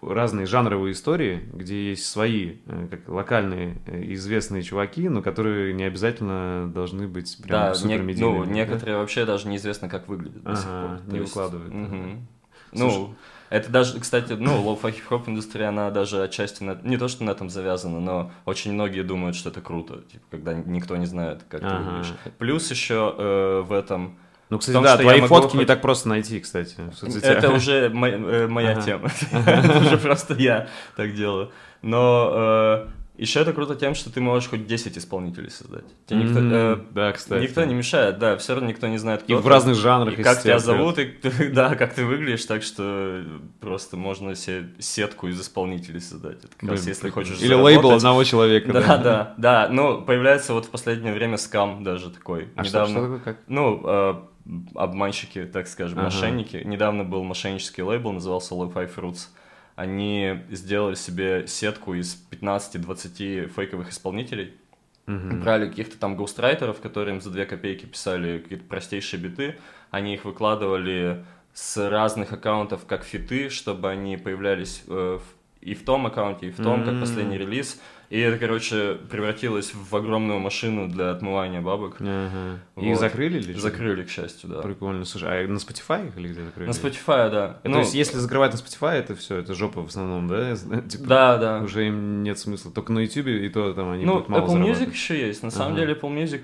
разные жанровые истории, где есть свои, э, как локальные э, известные чуваки, но которые не обязательно должны быть прям да, супер не, Ну, некоторые да? вообще даже неизвестно, как выглядят до ага, сих пор. Не есть... выкладывают. Угу. Ну, это даже, кстати, ну, lo-fi хип-хоп индустрия, она даже отчасти, на, не то, что на этом завязана, но очень многие думают, что это круто, типа, когда никто не знает, как ага. ты выглядишь. Плюс еще э, в этом... Ну, кстати, том, да, твои фотки хоть... не так просто найти, кстати, Это уже моя, э, моя ага. тема. это уже просто я так делаю. Но э, еще это круто тем, что ты можешь хоть 10 исполнителей создать. Тебе никто, mm-hmm. э, да, кстати. никто не мешает, да, все равно никто не знает, кто И ты, в разных жанрах. И как тебя зовут, и да, как ты выглядишь, так что просто можно себе сетку из исполнителей создать. Это как раз если хочешь Или лейбл одного человека. Да, да, да, да. Ну, появляется вот в последнее время скам даже такой. А Недавно, что, что такое, как? Ну, э, обманщики, так скажем, ага. мошенники. Недавно был мошеннический лейбл, назывался Lo-Fi Fruits они сделали себе сетку из 15-20 фейковых исполнителей, mm брали каких-то там гоустрайтеров, которые им за 2 копейки писали какие-то простейшие биты, они их выкладывали с разных аккаунтов как фиты, чтобы они появлялись э, и в том аккаунте, и в том, mm как последний релиз. И это, короче, превратилось в огромную машину для отмывания бабок. Ага. Вот. Их закрыли или Закрыли, к счастью, да. Прикольно. Слушай, а на Spotify или где закрыли? На Spotify, да. ну, то есть, если закрывать на Spotify, это все, это жопа в основном, да? Типа, да, да. Уже им нет смысла. Только на YouTube и то там они ну, будут мало Apple Music еще есть. На ага. самом деле Apple Music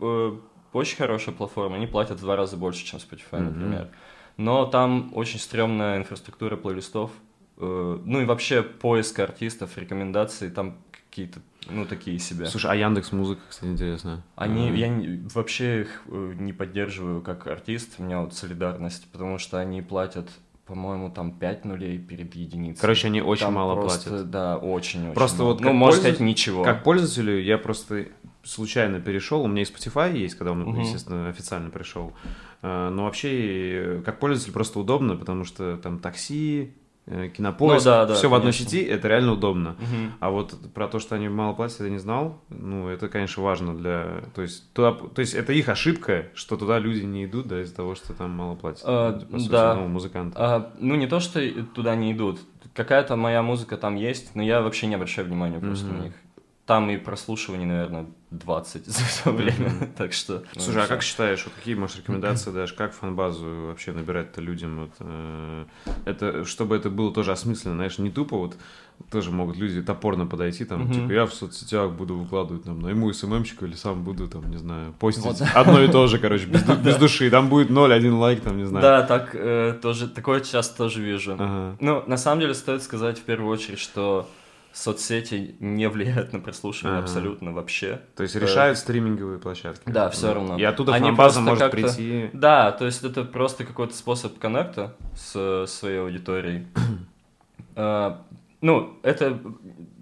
э, очень хорошая платформа. Они платят в два раза больше, чем Spotify, например. Но там очень стрёмная инфраструктура плейлистов. Э, ну и вообще поиск артистов, рекомендации, там какие-то ну, такие себе. Слушай, а Яндекс Музыка, кстати, интересно. Они, я не, вообще их э, не поддерживаю как артист, у меня вот солидарность, потому что они платят по-моему, там 5 нулей перед единицей. Короче, они очень там мало просто, платят. Да, очень-очень Просто мало. вот ну, можно сказать, ничего. Как пользователю я просто случайно перешел, у меня и Spotify есть, когда он, угу. естественно, официально пришел. Э, но вообще, как пользователь, просто удобно, потому что там такси, Э, кинопоиск, ну, да, да, все в одной сети, это реально удобно. Угу. А вот про то, что они мало платят, я не знал. Ну, это, конечно, важно для... То есть, туда... то есть это их ошибка, что туда люди не идут, да, из-за того, что там мало платят. А, да. Ну, музыканты. А, ну, не то, что туда не идут. Какая-то моя музыка там есть, но я вообще не обращаю внимания просто угу. на них. Там и прослушиваний, наверное, 20 за все время, так что... Ну, Слушай, а как считаешь, вот какие, можешь рекомендации дашь, как фан-базу вообще набирать-то людям? Вот, э, это, чтобы это было тоже осмысленно, знаешь, не тупо вот тоже могут люди топорно подойти, там, mm-hmm. типа, я в соцсетях буду выкладывать, там, найму СММщика или сам буду, там, не знаю, постить вот. одно и то же, короче, без, без души, там будет 0-1 лайк, там, не знаю. Да, так, э, тоже, такое часто тоже вижу. Ага. Ну, на самом деле, стоит сказать в первую очередь, что соцсети не влияют на прослушивание ага. абсолютно вообще. То есть решают э, стриминговые площадки. Да, все равно. И оттуда Они фанбаза может прийти. Да, то есть это просто какой-то способ коннекта с своей аудиторией. э, ну, это,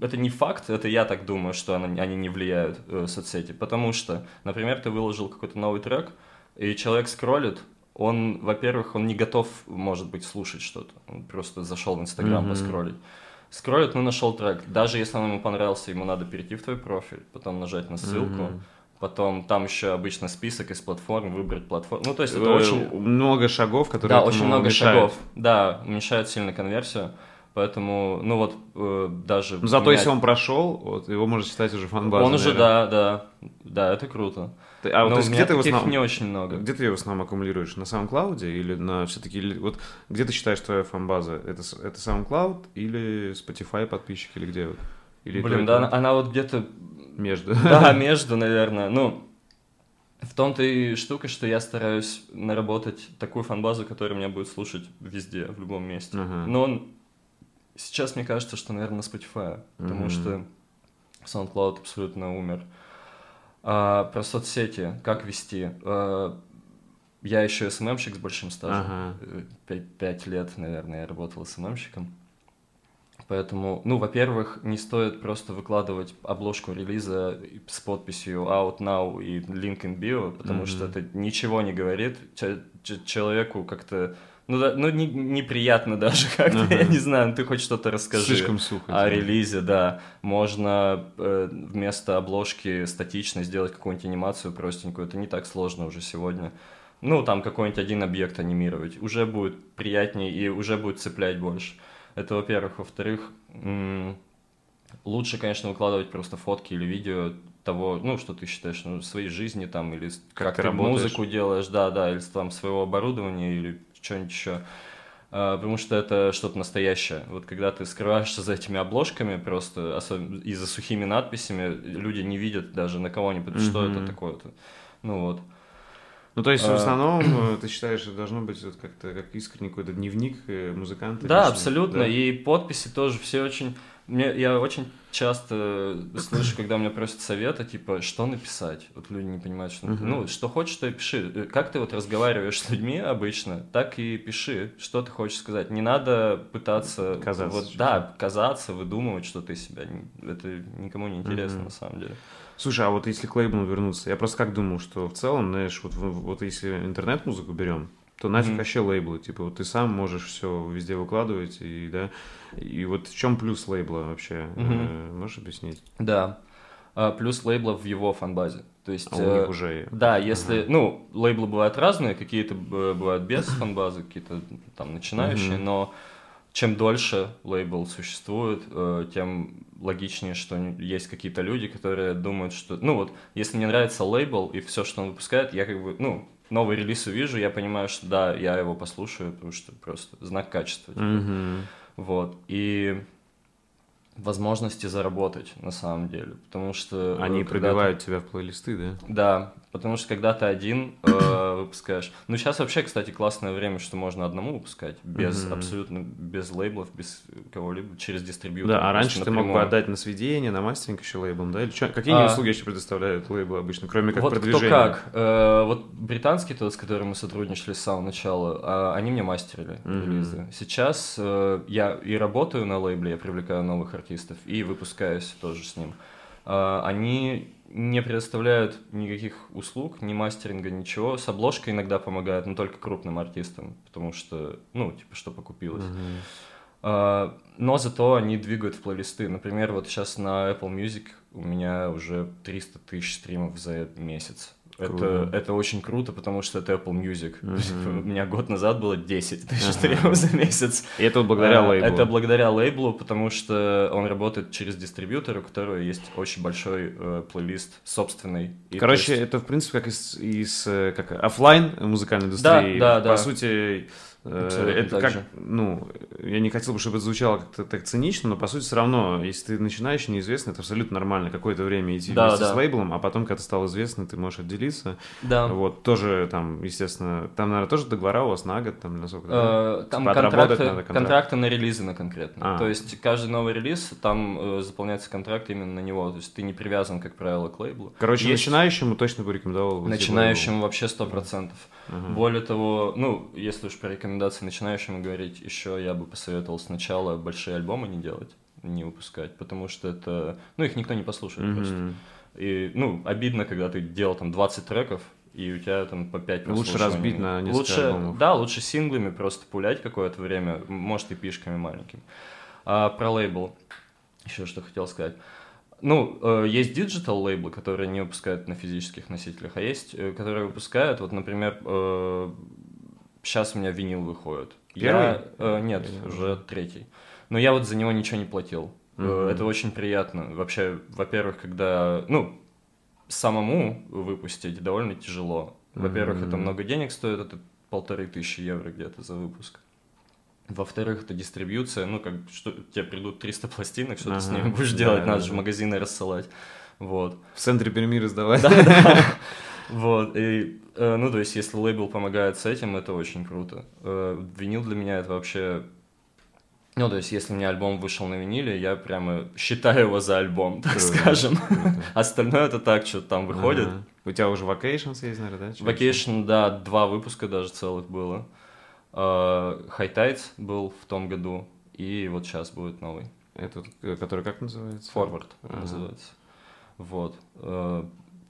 это не факт, это я так думаю, что они, они не влияют, э, соцсети, потому что, например, ты выложил какой-то новый трек, и человек скроллит, он, во-первых, он не готов, может быть, слушать что-то, он просто зашел в Инстаграм mm-hmm. поскролить скроет, ну, нашел трек. Даже если он ему понравился, ему надо перейти в твой профиль, потом нажать на ссылку. Mm-hmm. Потом там еще обычно список из платформ, выбрать платформу. Ну, то есть это э, очень... Много шагов, которые Да, очень много мешают. шагов. Да, уменьшает сильно конверсию. Поэтому, ну вот, э, даже... Зато менять... если он прошел, вот, его можно считать уже фан Он уже, да, да. Да, это круто. Ты, а вот, то есть где ты в основном... не очень много. Где ты ее в основном аккумулируешь? На SoundCloud или на все-таки... Вот где ты считаешь твоя фан-база? Это, это SoundCloud или Spotify подписчики или где? Вот? Или Блин, да, она, она вот где-то... Между. Да, между, наверное. Ну, В том-то и штука, что я стараюсь наработать такую фанбазу, которая меня будет слушать везде, в любом месте. Uh-huh. Но он... сейчас мне кажется, что, наверное, на Spotify, потому uh-huh. что SoundCloud абсолютно умер. А, про соцсети, как вести. А, я еще СММщик с большим стажем. Ага. Пять, пять лет, наверное, я работал СММщиком. Поэтому, ну, во-первых, не стоит просто выкладывать обложку релиза с подписью Out Now и Link in Bio, потому mm-hmm. что это ничего не говорит. Человеку как-то ну, да, ну не, неприятно даже как-то, ага. я не знаю, ты хоть что-то расскажи. Слишком сухо. О да. релизе, да. Можно э, вместо обложки статично сделать какую-нибудь анимацию простенькую, это не так сложно уже сегодня. Ну, там какой-нибудь один объект анимировать. Уже будет приятнее и уже будет цеплять больше. Это, во-первых. Во-вторых, лучше, конечно, выкладывать просто фотки или видео того, ну, что ты считаешь, ну, своей жизни там, или как, как ты, ты музыку делаешь, да, да, или там своего оборудования, или что-нибудь еще. А, потому что это что-то настоящее. Вот когда ты скрываешься за этими обложками, просто и за сухими надписями, люди не видят даже на кого-нибудь, mm-hmm. что это такое-то. Ну вот. Ну, то есть, в а. основном, э, ты считаешь, что должно быть вот как-то как искренний какой-то дневник э, музыканта? Да, лично, абсолютно. Да? И подписи тоже все очень мне, я очень часто слышу, когда меня просят совета, типа, что написать? Вот люди не понимают, что... Uh-huh. Ну, что хочешь, то и пиши. Э, как ты вот разговариваешь с людьми обычно, так и пиши, что ты хочешь сказать. Не надо пытаться... Казаться. Вот, да, казаться, выдумывать что-то из себя. Это никому не интересно, uh-huh. на самом деле. Слушай, а вот если к лейблу вернуться, я просто как думал, что в целом, знаешь, вот, вот если интернет-музыку берем, то нафиг mm-hmm. вообще лейблы. Типа, вот ты сам можешь все везде выкладывать, и да. И вот в чем плюс лейбла вообще? Mm-hmm. можешь объяснить? Да. А, плюс лейбла в его фанбазе. То есть, а у них э, уже... Да, если... Ага. Ну, лейблы бывают разные, какие-то бывают без фанбазы, какие-то там начинающие, mm-hmm. но чем дольше лейбл существует, э, тем логичнее, что есть какие-то люди, которые думают, что... Ну вот, если мне нравится лейбл и все, что он выпускает, я как бы, ну, новый релиз увижу, я понимаю, что да, я его послушаю, потому что просто знак качества. Типа. Mm-hmm. Вот. И возможности заработать на самом деле, потому что... Э, Они пробивают тебя в плейлисты, да? Да, потому что когда ты один э, выпускаешь... Ну, сейчас вообще, кстати, классное время, что можно одному выпускать, без mm-hmm. абсолютно, без лейблов, без кого-либо, через дистрибьютор. Да, а раньше ты мог бы отдать на сведение, на мастеринг еще лейблом, да? Или что? Какие а... услуги еще предоставляют лейблы обычно, кроме как вот продвижения? кто как. Э, вот британский тот, с которым мы сотрудничали с самого начала, э, они мне мастерили mm-hmm. релизы. Сейчас э, я и работаю на лейбле, я привлекаю новых артистов, и выпускаюсь тоже с ним. А, они не предоставляют никаких услуг, ни мастеринга, ничего. С обложкой иногда помогают, но только крупным артистам, потому что, ну, типа, что покупилось. Uh-huh. Но зато они двигают в плейлисты. Например, вот сейчас на Apple Music у меня уже 300 тысяч стримов за месяц. Это, это очень круто, потому что это Apple Music. Mm-hmm. У меня год назад было 10 тысяч стримов за месяц. И это благодаря а, лейблу? Это благодаря лейблу, потому что он работает через дистрибьютора, у которого есть очень большой э, плейлист собственный. И Короче, есть... это в принципе как из, из э, как офлайн музыкальной индустрии. Да, да, По да. сути, Абсолютно это как, же. ну, я не хотел бы, чтобы это звучало как-то так цинично, но по сути все равно, если ты начинаешь неизвестно, это абсолютно нормально какое-то время идти да, вместе да. с лейблом, а потом, когда ты стал известным, ты можешь отделиться. Да. Вот, тоже там, естественно, там, наверное, тоже договора у вас на год, там, насколько? Э, там типа, контракты, надо контракт. контракты на релизы на конкретно. А. То есть каждый новый релиз, там э, заполняется контракт именно на него, то есть ты не привязан, как правило, к лейблу. Короче, Есть... начинающему точно бы рекомендовал. Начинающему вообще сто процентов. Ага. Более того, ну, если уж про рекомендации начинающим говорить, еще я бы посоветовал сначала большие альбомы не делать, не выпускать, потому что это, ну, их никто не послушает mm просто. И, ну, обидно, когда ты делал там 20 треков, и у тебя там по 5 Лучше разбить на несколько лучше, альбомов. Да, лучше синглами просто пулять какое-то время, может EP шками маленькими. А про лейбл, еще что хотел сказать. Ну, э, есть digital лейблы, которые не выпускают на физических носителях, а есть, э, которые выпускают, вот, например, э, сейчас у меня винил выходит. Первый? Я, нет, Первый. уже третий. Но я вот за него ничего не платил. Угу. Это очень приятно. Вообще, во-первых, когда, ну, самому выпустить довольно тяжело. Во-первых, угу. это много денег стоит, это полторы тысячи евро где-то за выпуск. Во-вторых, это дистрибьюция, ну, как что тебе придут 300 пластинок, что ага, ты с ними будешь да, делать, да, надо да. же в магазины рассылать. Вот. В центре Перми раздавать. Да, да. Вот, и, э, ну, то есть, если лейбл помогает с этим, это очень круто. Э, винил для меня это вообще ну, то есть, если у меня альбом вышел на виниле, я прямо считаю его за альбом, так круто, скажем. Круто. Остальное это так, что там выходит. Ага. У тебя уже Vacations есть, наверное, да? Vacation, да, два выпуска даже целых было. Uh, High Tides был в том году, и вот сейчас будет новый. Этот, э, который как называется? Forward ага. называется. Вот.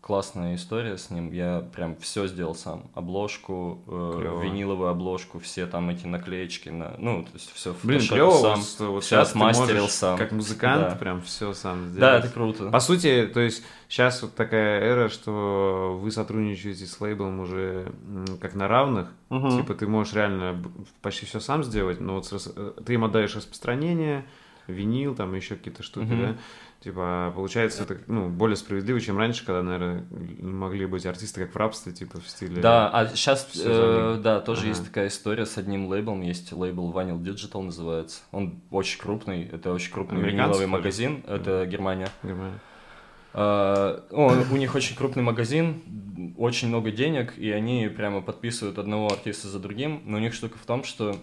Классная история с ним. Я прям все сделал сам. Обложку, э, виниловую обложку, все там эти наклеечки на, ну, то есть все Блин, клево, сам, вот, вот все отмастерил сам. Как музыкант да. прям все сам сделать. Да, это круто. По сути, то есть сейчас вот такая эра, что вы сотрудничаете с лейблом уже как на равных. Угу. Типа ты можешь реально почти все сам сделать, но вот э, ты им отдаешь распространение, винил, там еще какие-то штуки, угу. да Типа, получается, это ну, более справедливо, чем раньше, когда, наверное, могли быть артисты как в рабстве, типа в стиле. Да, а сейчас, э, да, тоже ага. есть такая история с одним лейблом. Есть лейбл Vinyl Digital называется. Он очень крупный, это очень крупный виниловый магазин. Это Германия. Германия. Uh, он, у них очень крупный магазин, очень много денег, и они прямо подписывают одного артиста за другим. Но у них штука в том, что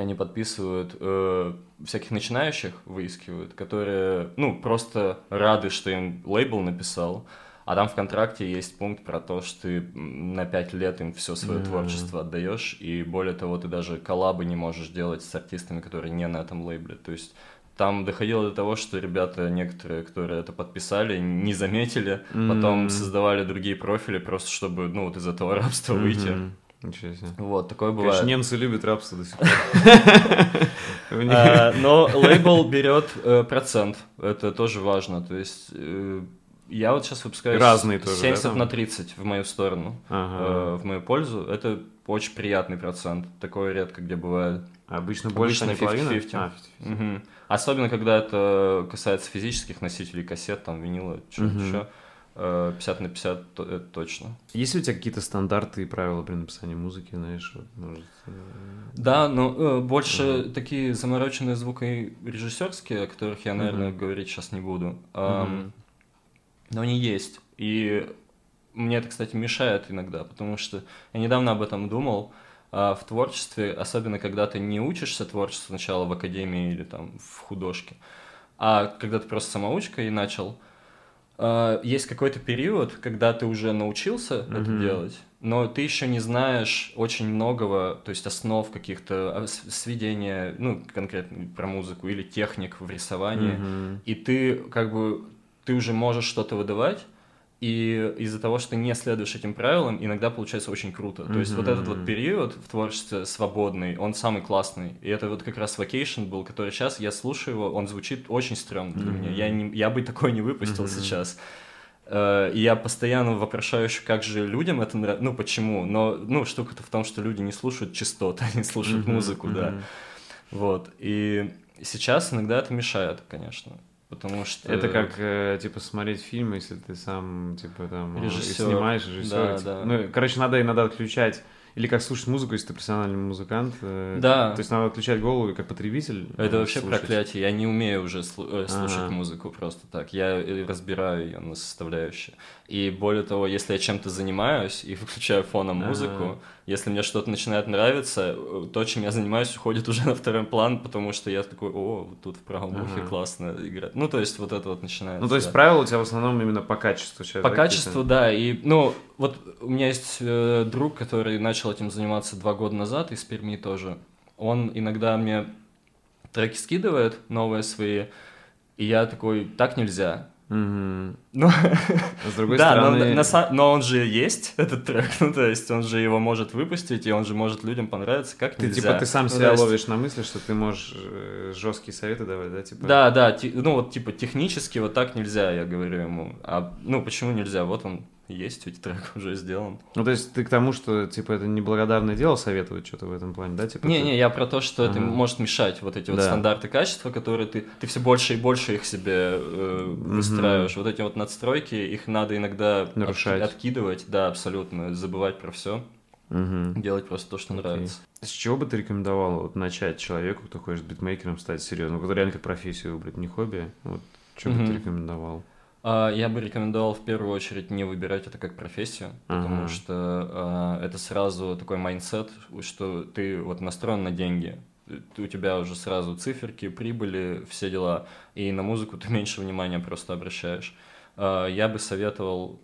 они подписывают э, всяких начинающих, выискивают, которые, ну, просто рады, что им лейбл написал, а там в контракте есть пункт про то, что ты на пять лет им все свое mm-hmm. творчество отдаешь, и более того, ты даже коллабы не можешь делать с артистами, которые не на этом лейбле. То есть там доходило до того, что ребята, некоторые, которые это подписали, не заметили, mm-hmm. потом создавали другие профили просто, чтобы, ну, вот из этого рабства mm-hmm. выйти. Ничего себе. Вот, такое бывает. Конечно, немцы любят рабство до сих пор. А, но лейбл берет э, процент, это тоже важно. То есть э, я вот сейчас выпускаю Разные тоже, 70 на 30 в мою сторону, э, в мою пользу. Это очень приятный процент. Такое редко где бывает. Обычно больше, Обычно 50-50. А, 50 Особенно, когда это касается физических носителей кассет, там, винила, что-то еще. 50 на 50 это точно. Есть ли у тебя какие-то стандарты и правила при написании музыки, знаешь? Может... Э, да, но э, больше uh-huh. такие замороченные звукорежиссерские, о которых я, наверное, uh-huh. говорить сейчас не буду. Uh-huh. но они есть. И мне это, кстати, мешает иногда, потому что я недавно об этом думал. А в творчестве, особенно когда ты не учишься творчеству сначала в академии или там в художке, а когда ты просто самоучка и начал, Uh, есть какой-то период, когда ты уже научился mm-hmm. это делать, но ты еще не знаешь очень многого, то есть основ каких-то а, сведения, ну, конкретно про музыку или техник в рисовании, mm-hmm. и ты как бы, ты уже можешь что-то выдавать, и из-за того, что не следуешь этим правилам, иногда получается очень круто. Mm-hmm. То есть вот этот вот период в творчестве свободный, он самый классный. И это вот как раз Vacation был, который сейчас я слушаю его, он звучит очень стрёмно для mm-hmm. меня. Я, не, я бы такой не выпустил mm-hmm. сейчас. Uh, и я постоянно вопрошаю еще, как же людям это нравится, ну почему, но ну штука-то в том, что люди не слушают частоты, они слушают mm-hmm. музыку, mm-hmm. да, вот, и сейчас иногда это мешает, конечно, Потому что... Это как, э, типа, смотреть фильм, если ты сам, типа, там, режиссер. снимаешь режиссер. Да, типа. да. Ну, короче, надо иногда отключать или как слушать музыку, если ты профессиональный музыкант. Э, да. То есть надо отключать голову как потребитель. Это вообще слушать. проклятие. Я не умею уже слушать ага. музыку просто так. Я разбираю ее на составляющие. И более того, если я чем-то занимаюсь и включаю фоном музыку, ага. если мне что-то начинает нравиться, то, чем я занимаюсь, уходит уже на второй план, потому что я такой, о, тут в правом ухе классно играть. Ну, то есть вот это вот начинается. Ну, то есть да. правила у тебя в основном именно по качеству сейчас, По да, качеству, да. И, ну, вот у меня есть э, друг, который начал этим заниматься два года назад, из Перми тоже. Он иногда мне треки скидывает, новые свои, и я такой, так нельзя. Ну, с другой да, стороны... но, на, но он же есть, этот трек, ну, то есть он же его может выпустить, и он же может людям понравиться, как ты, нельзя. Типа ты сам ну, себя есть... ловишь на мысли, что ты можешь э, жесткие советы давать, да? Типа... Да, да, ти, ну вот типа технически вот так нельзя, я говорю ему. А, ну, почему нельзя? Вот он есть, ведь трек уже сделан. Ну, то есть ты к тому, что, типа, это неблагодарное дело советовать что-то в этом плане, да? Типа, Не-не, ты... я про то, что ага. это может мешать, вот эти вот да. стандарты качества, которые ты, ты все больше и больше их себе э, выстраиваешь. Угу. Вот эти вот надстройки, их надо иногда Нарушать. От, откидывать, да, абсолютно, забывать про все. Угу. Делать просто то, что okay. нравится. С чего бы ты рекомендовал вот, начать человеку, кто хочет битмейкером стать серьезно, который реально как профессию выбрать, не хобби? Вот, что угу. бы ты рекомендовал? А, я бы рекомендовал в первую очередь не выбирать это как профессию, ага. потому что э, это сразу такой mindset, что ты вот настроен на деньги. У тебя уже сразу циферки, прибыли, все дела. И на музыку ты меньше внимания просто обращаешь. Э, я бы советовал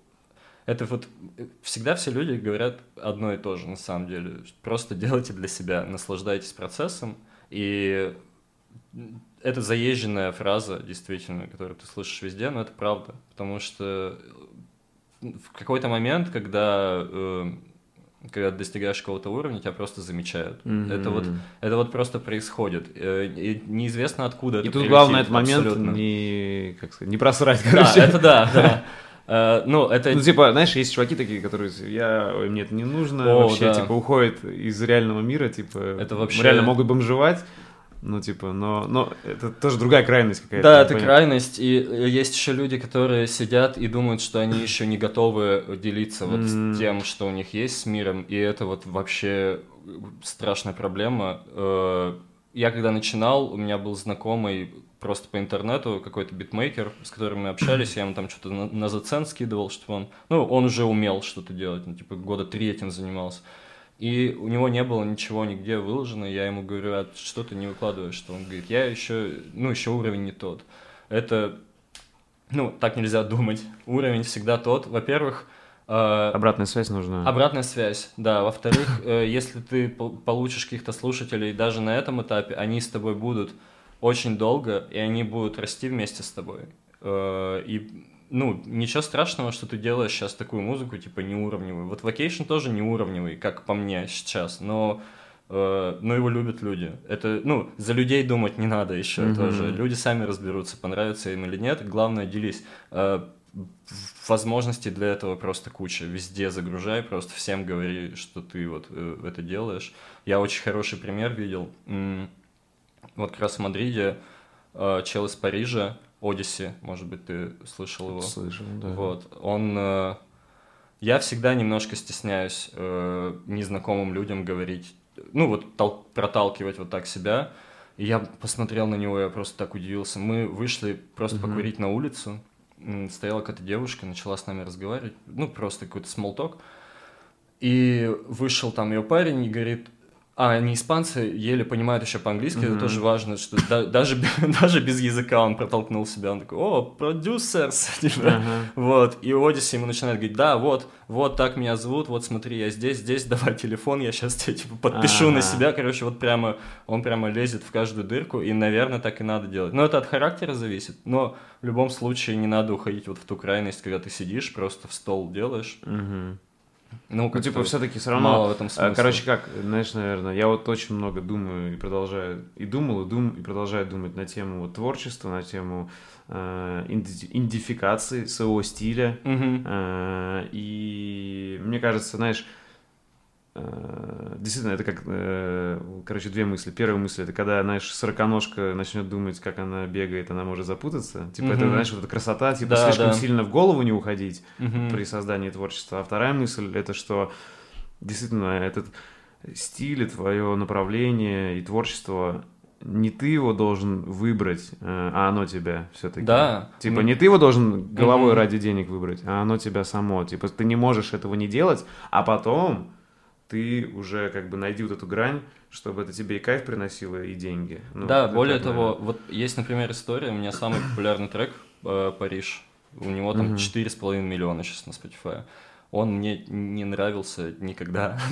это вот всегда все люди говорят одно и то же, на самом деле. Просто делайте для себя, наслаждайтесь процессом, и это заезженная фраза, действительно, которую ты слышишь везде, но это правда. Потому что в какой-то момент, когда, э, когда достигаешь какого-то уровня, тебя просто замечают. Mm-hmm. Это, вот, это вот просто происходит. Э, и неизвестно откуда и это тут главное этот момент не, как сказать, не просрать, короче. Да, это да, да. Uh, ну, это... Ну, типа, знаешь, есть чуваки такие, которые, я, мне это не нужно, О, вообще, да. типа, уходят из реального мира, типа, это вообще... реально могут бомжевать, ну, типа, но, но это тоже другая крайность какая-то. Да, это понятно. крайность, и есть еще люди, которые сидят и думают, что они еще не готовы делиться вот mm. тем, что у них есть с миром, и это вот вообще страшная проблема. Э, я когда начинал, у меня был знакомый просто по интернету какой-то битмейкер, с которым мы общались, я ему там что-то на, на зацен скидывал, чтобы он... Ну, он уже умел что-то делать, ну, типа года три этим занимался. И у него не было ничего нигде выложено. Я ему говорю, а что ты не выкладываешь? Что он говорит, я еще, ну, еще уровень не тот. Это, ну, так нельзя думать. Уровень всегда тот. Во-первых, э, Обратная связь нужна. Обратная связь, да. Во-вторых, э, если ты получишь каких-то слушателей даже на этом этапе, они с тобой будут очень долго, и они будут расти вместе с тобой. Э, и ну, ничего страшного, что ты делаешь сейчас такую музыку, типа, неуровневую. Вот Vacation тоже неуровневый, как по мне сейчас, но, э, но его любят люди. Это, ну, за людей думать не надо еще mm-hmm. тоже. Люди сами разберутся, понравится им или нет. Главное, делись. Э, возможностей для этого просто куча. Везде загружай, просто всем говори, что ты вот э, это делаешь. Я очень хороший пример видел. Вот как раз в Мадриде э, чел из Парижа, Одиссе, может быть, ты слышал его. Слышал, да. Вот, он... Э, я всегда немножко стесняюсь э, незнакомым людям говорить, ну вот тол- проталкивать вот так себя. И я посмотрел на него, я просто так удивился. Мы вышли просто mm-hmm. покурить на улицу. Стояла какая-то девушка, начала с нами разговаривать, ну просто какой-то смолток. И вышел там ее парень и говорит, а они испанцы еле понимают еще по-английски, mm-hmm. это тоже важно, что да, даже, даже без языка он протолкнул себя, он такой, о, продюсерс, типа, uh-huh. вот, и Одиссе ему начинает говорить, да, вот, вот так меня зовут, вот смотри, я здесь, здесь, давай телефон, я сейчас тебе, типа, подпишу uh-huh. на себя, короче, вот прямо, он прямо лезет в каждую дырку, и, наверное, так и надо делать, но это от характера зависит, но в любом случае не надо уходить вот в ту крайность, когда ты сидишь, просто в стол делаешь, uh-huh. Ну, ну типа, все-таки все равно. В этом смысла. Короче, как, знаешь, наверное, я вот очень много думаю и продолжаю, и думал, и дум, и продолжаю думать на тему вот, творчества, на тему э, идентификации своего стиля. Угу. Э, и мне кажется, знаешь, действительно, это как, э, короче, две мысли. Первая мысль это когда, знаешь, сороконожка начнет думать, как она бегает, она может запутаться. Типа, угу. это, знаешь, вот эта красота, типа, да, слишком да. сильно в голову не уходить угу. при создании творчества. А вторая мысль это что действительно этот стиль, твое направление и творчество не ты его должен выбрать, э, а оно тебя все-таки. Да. Типа, не ты его должен головой mm ради денег выбрать, а оно тебя само. Типа, ты не можешь этого не делать, а потом ты уже как бы найди вот эту грань, чтобы это тебе и кайф приносило, и деньги. Ну, да, более так, того, наверное. вот есть, например, история, у меня самый популярный трек э, «Париж», у него там четыре с половиной миллиона сейчас на Spotify. Он мне не нравился никогда.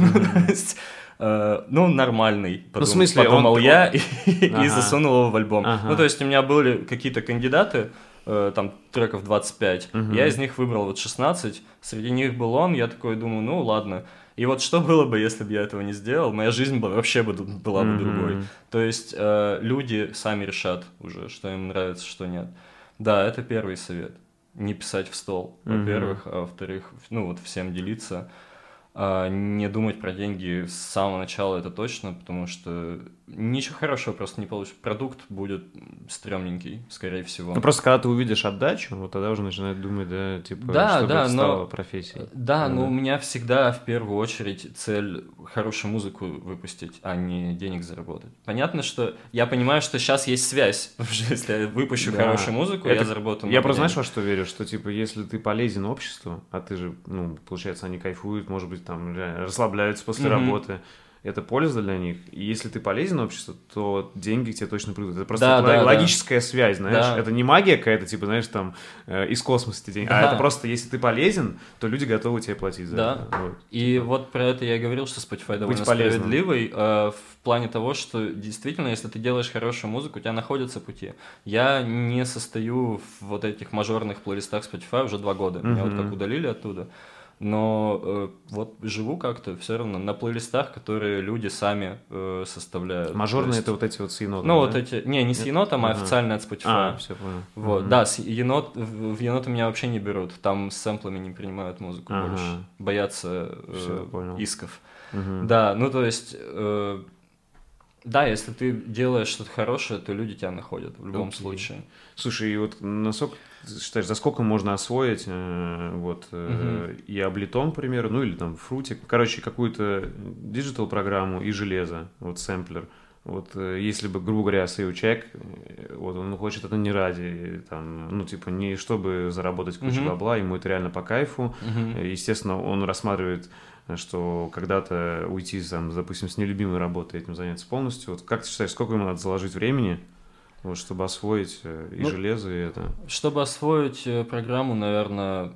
Э, ну, нормальный. Ну, в смысле, подумал я и засунул его в альбом. Ну, то есть у меня были какие-то кандидаты, э, там треков 25, я из них выбрал вот 16, среди них был он, я такой думаю, ну ладно, и вот что было бы, если бы я этого не сделал, моя жизнь бы вообще бы, была бы mm-hmm. другой. То есть э, люди сами решат уже, что им нравится, что нет. Да, это первый совет. Не писать в стол, mm-hmm. во-первых, а во-вторых, ну вот всем делиться. А, не думать про деньги с самого начала, это точно, потому что ничего хорошего просто не получится. Продукт будет стрёмненький, скорее всего. Ну, просто когда ты увидишь отдачу, вот тогда уже начинает думать, да, типа, да, чтобы да, это стало но... профессией. Да, да, но у меня всегда в первую очередь цель хорошую музыку выпустить, а не денег заработать. Понятно, что я понимаю, что сейчас есть связь, потому что если я выпущу да. хорошую музыку, это... я заработаю Я просто знаешь, во что верю? Что, типа, если ты полезен обществу, а ты же, ну, получается, они кайфуют, может быть, там, расслабляются после mm-hmm. работы, это польза для них. И если ты полезен обществу, то деньги к тебе точно придут. Это просто да, да, логическая да. связь, знаешь. Да. Это не магия какая-то, типа, знаешь, там, э, из космоса эти деньги. Да. А это просто, если ты полезен, то люди готовы тебе платить за да. это. Вот. И типа. вот про это я и говорил, что Spotify довольно справедливый э, в плане того, что действительно, если ты делаешь хорошую музыку, у тебя находятся пути. Я не состою в вот этих мажорных плейлистах Spotify уже два года. Меня mm-hmm. вот как удалили оттуда но э, вот живу как-то все равно на плейлистах, которые люди сами э, составляют. Мажорные есть... это вот эти вот с енотом, Ну да? вот эти, не, не с енотом, а ага. официально от Spotify. А, все понял. Вот, угу. да, с енот, в еноты меня вообще не берут, там с сэмплами не принимают музыку ага. больше, боятся э, исков. Угу. Да, ну то есть... Э, да, если ты делаешь что-то хорошее, то люди тебя находят в любом okay. случае. Слушай, и вот насколько считаешь, за сколько можно освоить э, вот угу. и Ableton, к примеру, ну или там фрутик, короче, какую-то digital программу и железо, вот сэмплер. Вот э, если бы, грубо говоря, сей человек, э, вот он хочет это не ради, там, ну, типа, не чтобы заработать кучу uh бабла, ему это реально по кайфу. uh Естественно, он рассматривает, что когда-то уйти, там, допустим, с нелюбимой работы этим заняться полностью. Вот как ты считаешь, сколько ему надо заложить времени, вот, чтобы освоить э, и ну, железо, и это. Чтобы освоить э, программу, наверное,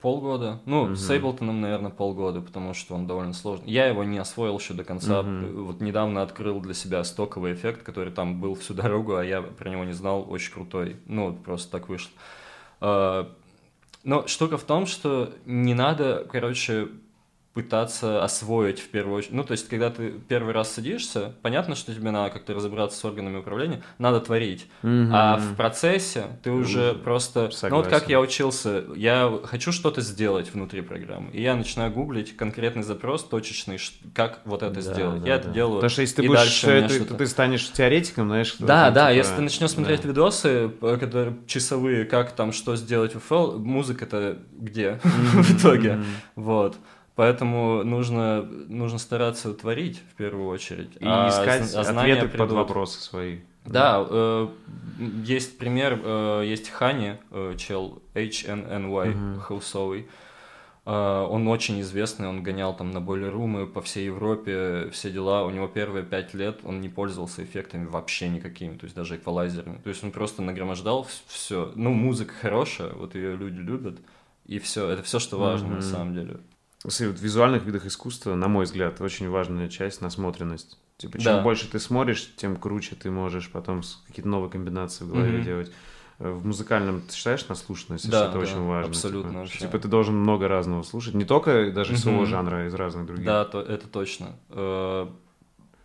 полгода. Ну, угу. с Эйблтоном, наверное, полгода, потому что он довольно сложный. Я его не освоил еще до конца. Угу. Вот недавно открыл для себя стоковый эффект, который там был всю дорогу, а я про него не знал. Очень крутой. Ну, просто так вышло. А, но штука в том, что не надо, короче, пытаться освоить в первую очередь. Ну, то есть, когда ты первый раз садишься, понятно, что тебе надо как-то разобраться с органами управления, надо творить. Mm-hmm. А в процессе ты уже mm-hmm. просто... Согласен. Ну, вот как я учился, я хочу что-то сделать внутри программы, и я начинаю гуглить конкретный запрос точечный, как вот это да, сделать. Да, я да. это делаю. Потому что если ты будешь, ты, ты станешь теоретиком, знаешь... Да, да, типа... если ты начнешь смотреть да. видосы, которые часовые, как там, что сделать в FL, музыка-то где в итоге? Вот. Поэтому нужно, нужно стараться творить в первую очередь. И а искать а ответы придут. под вопросы свои. Да, э, есть пример, э, есть Хани, э, чел HNNY, uh-huh. хаусовый. Э, он очень известный, он гонял там на бойлерумы по всей Европе, все дела. У него первые пять лет он не пользовался эффектами вообще никакими, то есть даже эквалайзерами. То есть он просто нагромождал все. Ну, музыка хорошая, вот ее люди любят, и все. Это все, что важно uh-huh. на самом деле. В визуальных видах искусства, на мой взгляд, очень важная часть насмотренность. Типа, чем да. больше ты смотришь, тем круче ты можешь потом какие-то новые комбинации в голове mm-hmm. делать. Э, в музыкальном ты считаешь наслушанность, да, это да, очень важно. Абсолютно. Типа, типа ты должен много разного слушать, не только даже mm-hmm. своего жанра, а из разных других. Да, то, это точно.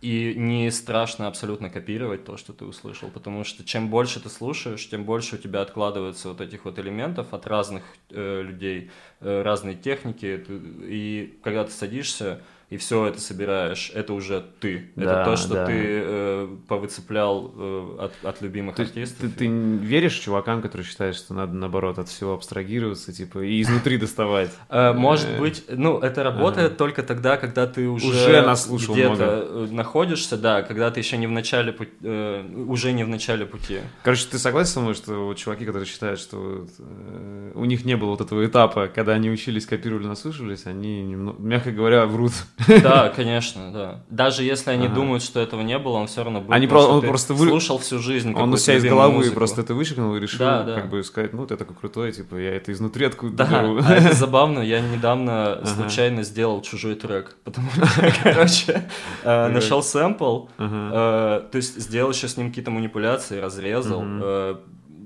И не страшно абсолютно копировать то, что ты услышал, потому что чем больше ты слушаешь, тем больше у тебя откладывается вот этих вот элементов от разных э, людей, э, разной техники, и когда ты садишься, и все это собираешь, это уже ты. Да, это то, что да. ты э, повыцеплял э, от, от любимых ты, артистов. Ты, ты веришь чувакам, которые считают, что надо, наоборот, от всего абстрагироваться, типа, и изнутри доставать? Э, может быть, ну, это работает только тогда, когда ты уже, где-то находишься, да, когда ты еще не в начале пути, э, уже не в начале пути. Короче, ты согласен со мной, что чуваки, которые считают, что э, у них не было вот этого этапа, когда они учились, копировали, наслушивались, они, мягко говоря, врут. Да, конечно, да. Даже если они ага. думают, что этого не было, он все равно будет. Они про- он просто вы... слушал всю жизнь. Он у себя из головы музыку. просто это вычеркнул и решил, да, да. как бы сказать, ну, ты такой крутой, типа, я это изнутри откуда Да, беру. а это забавно. Я недавно ага. случайно сделал чужой трек, потому что, короче, э, нашел сэмпл, э, то есть сделал еще с ним какие-то манипуляции, разрезал, э,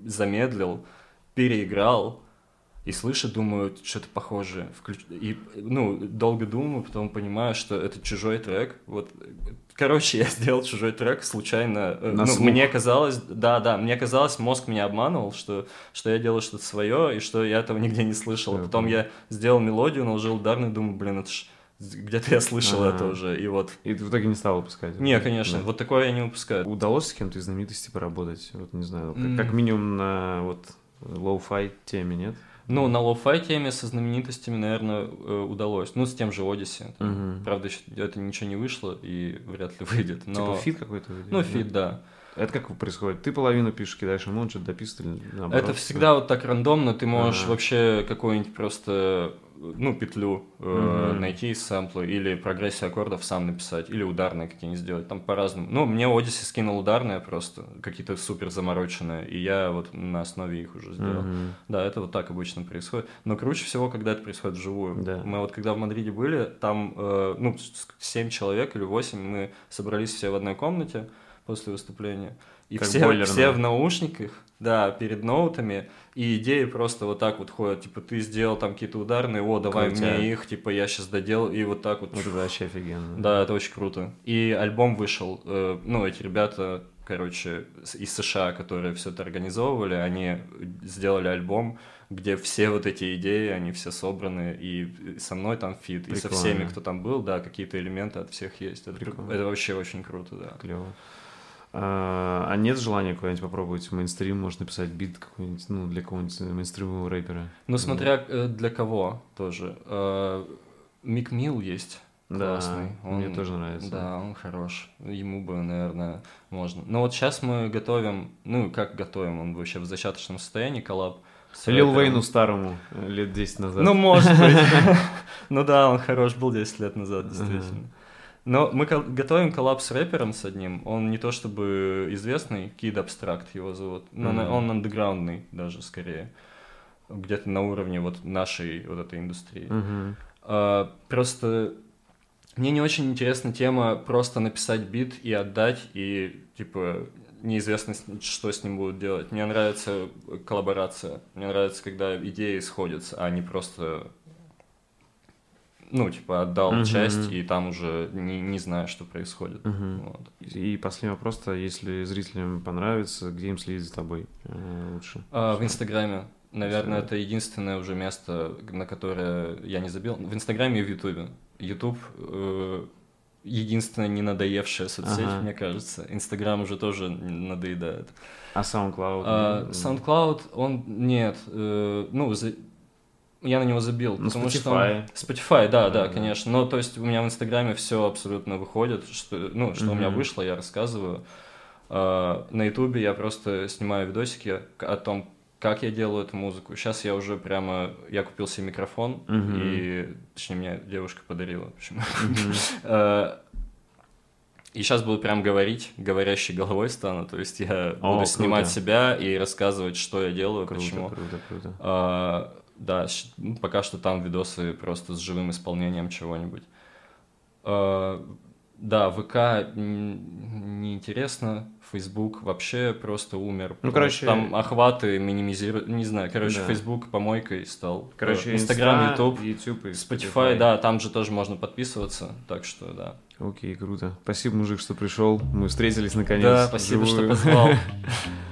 замедлил, переиграл, и слышу, думаю, что-то похожее. Включ... И, ну, долго думаю, потом понимаю, что это чужой трек. Вот, короче, я сделал чужой трек случайно. Э, На ну, мне казалось, да, да, мне казалось, мозг меня обманывал, что, что я делаю что-то свое, и что я этого нигде не слышал. Я потом я сделал мелодию, наложил ударный, думаю, блин, это ж где-то я слышал А-а-а. это уже, и вот... И ты в итоге не стал выпускать? Не, конечно, да. вот такое я не выпускаю. Удалось с кем-то из знаменитостей поработать? Вот, не знаю, mm. как, как минимум на вот lo-fi теме, нет? Ну, на lo-fi теме со знаменитостями, наверное, э, удалось. Ну, с тем же Oddisee. Угу. Правда, это ничего не вышло и вряд ли выйдет. Но... Типа feat какой-то? Ну, feat, да. Это как происходит? Ты половину пишешь, кидаешь ему, он что-то дописывает или наоборот? Это всегда вот так рандомно, ты можешь ага. вообще какую-нибудь просто ну, петлю э, найти из сэмпла, или прогрессию аккордов сам написать, или ударные какие-нибудь сделать, там по-разному. Ну, мне Odyssey скинул ударные просто, какие-то супер замороченные, и я вот на основе их уже сделал. Mm-hmm. Да, это вот так обычно происходит. Но круче всего, когда это происходит вживую. Yeah. Мы вот когда в Мадриде были, там, э, ну, 7 человек или 8, мы собрались все в одной комнате, после выступления. И как все, все в наушниках, да, перед ноутами, и идеи просто вот так вот ходят, типа, ты сделал там какие-то ударные, о, давай Крутя. мне их, типа, я сейчас доделал, и вот так вот. Это вообще офигенно. Да, это очень круто. И альбом вышел, э, ну, эти ребята, короче, из США, которые все это организовывали, они сделали альбом, где все вот эти идеи, они все собраны, и со мной там feat, Прикольно. и со всеми, кто там был, да, какие-то элементы от всех есть. Это, это вообще очень круто, да. Клево. А, а нет желания куда-нибудь попробовать в мейнстрим, может написать бит какой-нибудь, ну, для какого-нибудь мейнстримового рэпера? Ну, смотря э, для кого тоже. А, Meek Mill есть. Классный. Да, он, мне тоже нравится. Да, он хорош. Ему бы, наверное, можно. Но вот сейчас мы готовим, ну, как готовим, он вообще в зачаточном состоянии, коллаб. Лил Вейну старому э, лет 10 назад. Ну, может быть. Ну да, он хорош был 10 лет назад, действительно. Но мы готовим коллаб с рэпером с одним. Он не то чтобы известный, Kid Abstract его зовут. Но mm-hmm. он андеграундный даже скорее. Где-то на уровне вот нашей вот этой индустрии. Mm-hmm. А, просто мне не очень интересна тема просто написать бит и отдать, и типа неизвестно, что с ним будут делать. Мне нравится коллаборация. Мне нравится, когда идеи сходятся, а не просто ну, типа, отдал uh-huh. часть, и там уже не, не знаю, что происходит. Uh-huh. Вот. И последний вопрос-то, если зрителям понравится, где им следить за тобой э, лучше? А, в Инстаграме. Наверное, Все. это единственное уже место, на которое я не забил. В Инстаграме и в Ютубе. Ютуб э, единственная не надоевшая соцсеть, ага. мне кажется. Инстаграм уже тоже надоедает. А SoundCloud? А, SoundCloud, он нет. Э, ну, за, я на него забил, ну, потому Spotify. что Spotify, да, да, да, конечно. Но то есть у меня в Инстаграме все абсолютно выходит, что ну что mm-hmm. у меня вышло, я рассказываю. Uh, на Ютубе я просто снимаю видосики о том, как я делаю эту музыку. Сейчас я уже прямо я купил себе микрофон mm-hmm. и точнее мне девушка подарила, общем. Mm-hmm. uh, и сейчас буду прям говорить, говорящей головой стану, то есть я О, буду снимать себя и рассказывать, что я делаю, круто, почему. Круто, круто. Uh, да, ну, пока что там видосы просто с живым исполнением чего-нибудь. Uh, да, ВК неинтересно, Facebook вообще просто умер. Ну, короче... Там охваты минимизируют, не знаю, короче, да. Facebook помойкой стал. Короче, Инстаграм, YouTube, YouTube Spotify, Spotify, да, там же тоже можно подписываться, так что да. Окей, круто. Спасибо, мужик, что пришел. Мы встретились наконец. Да, спасибо, что позвал.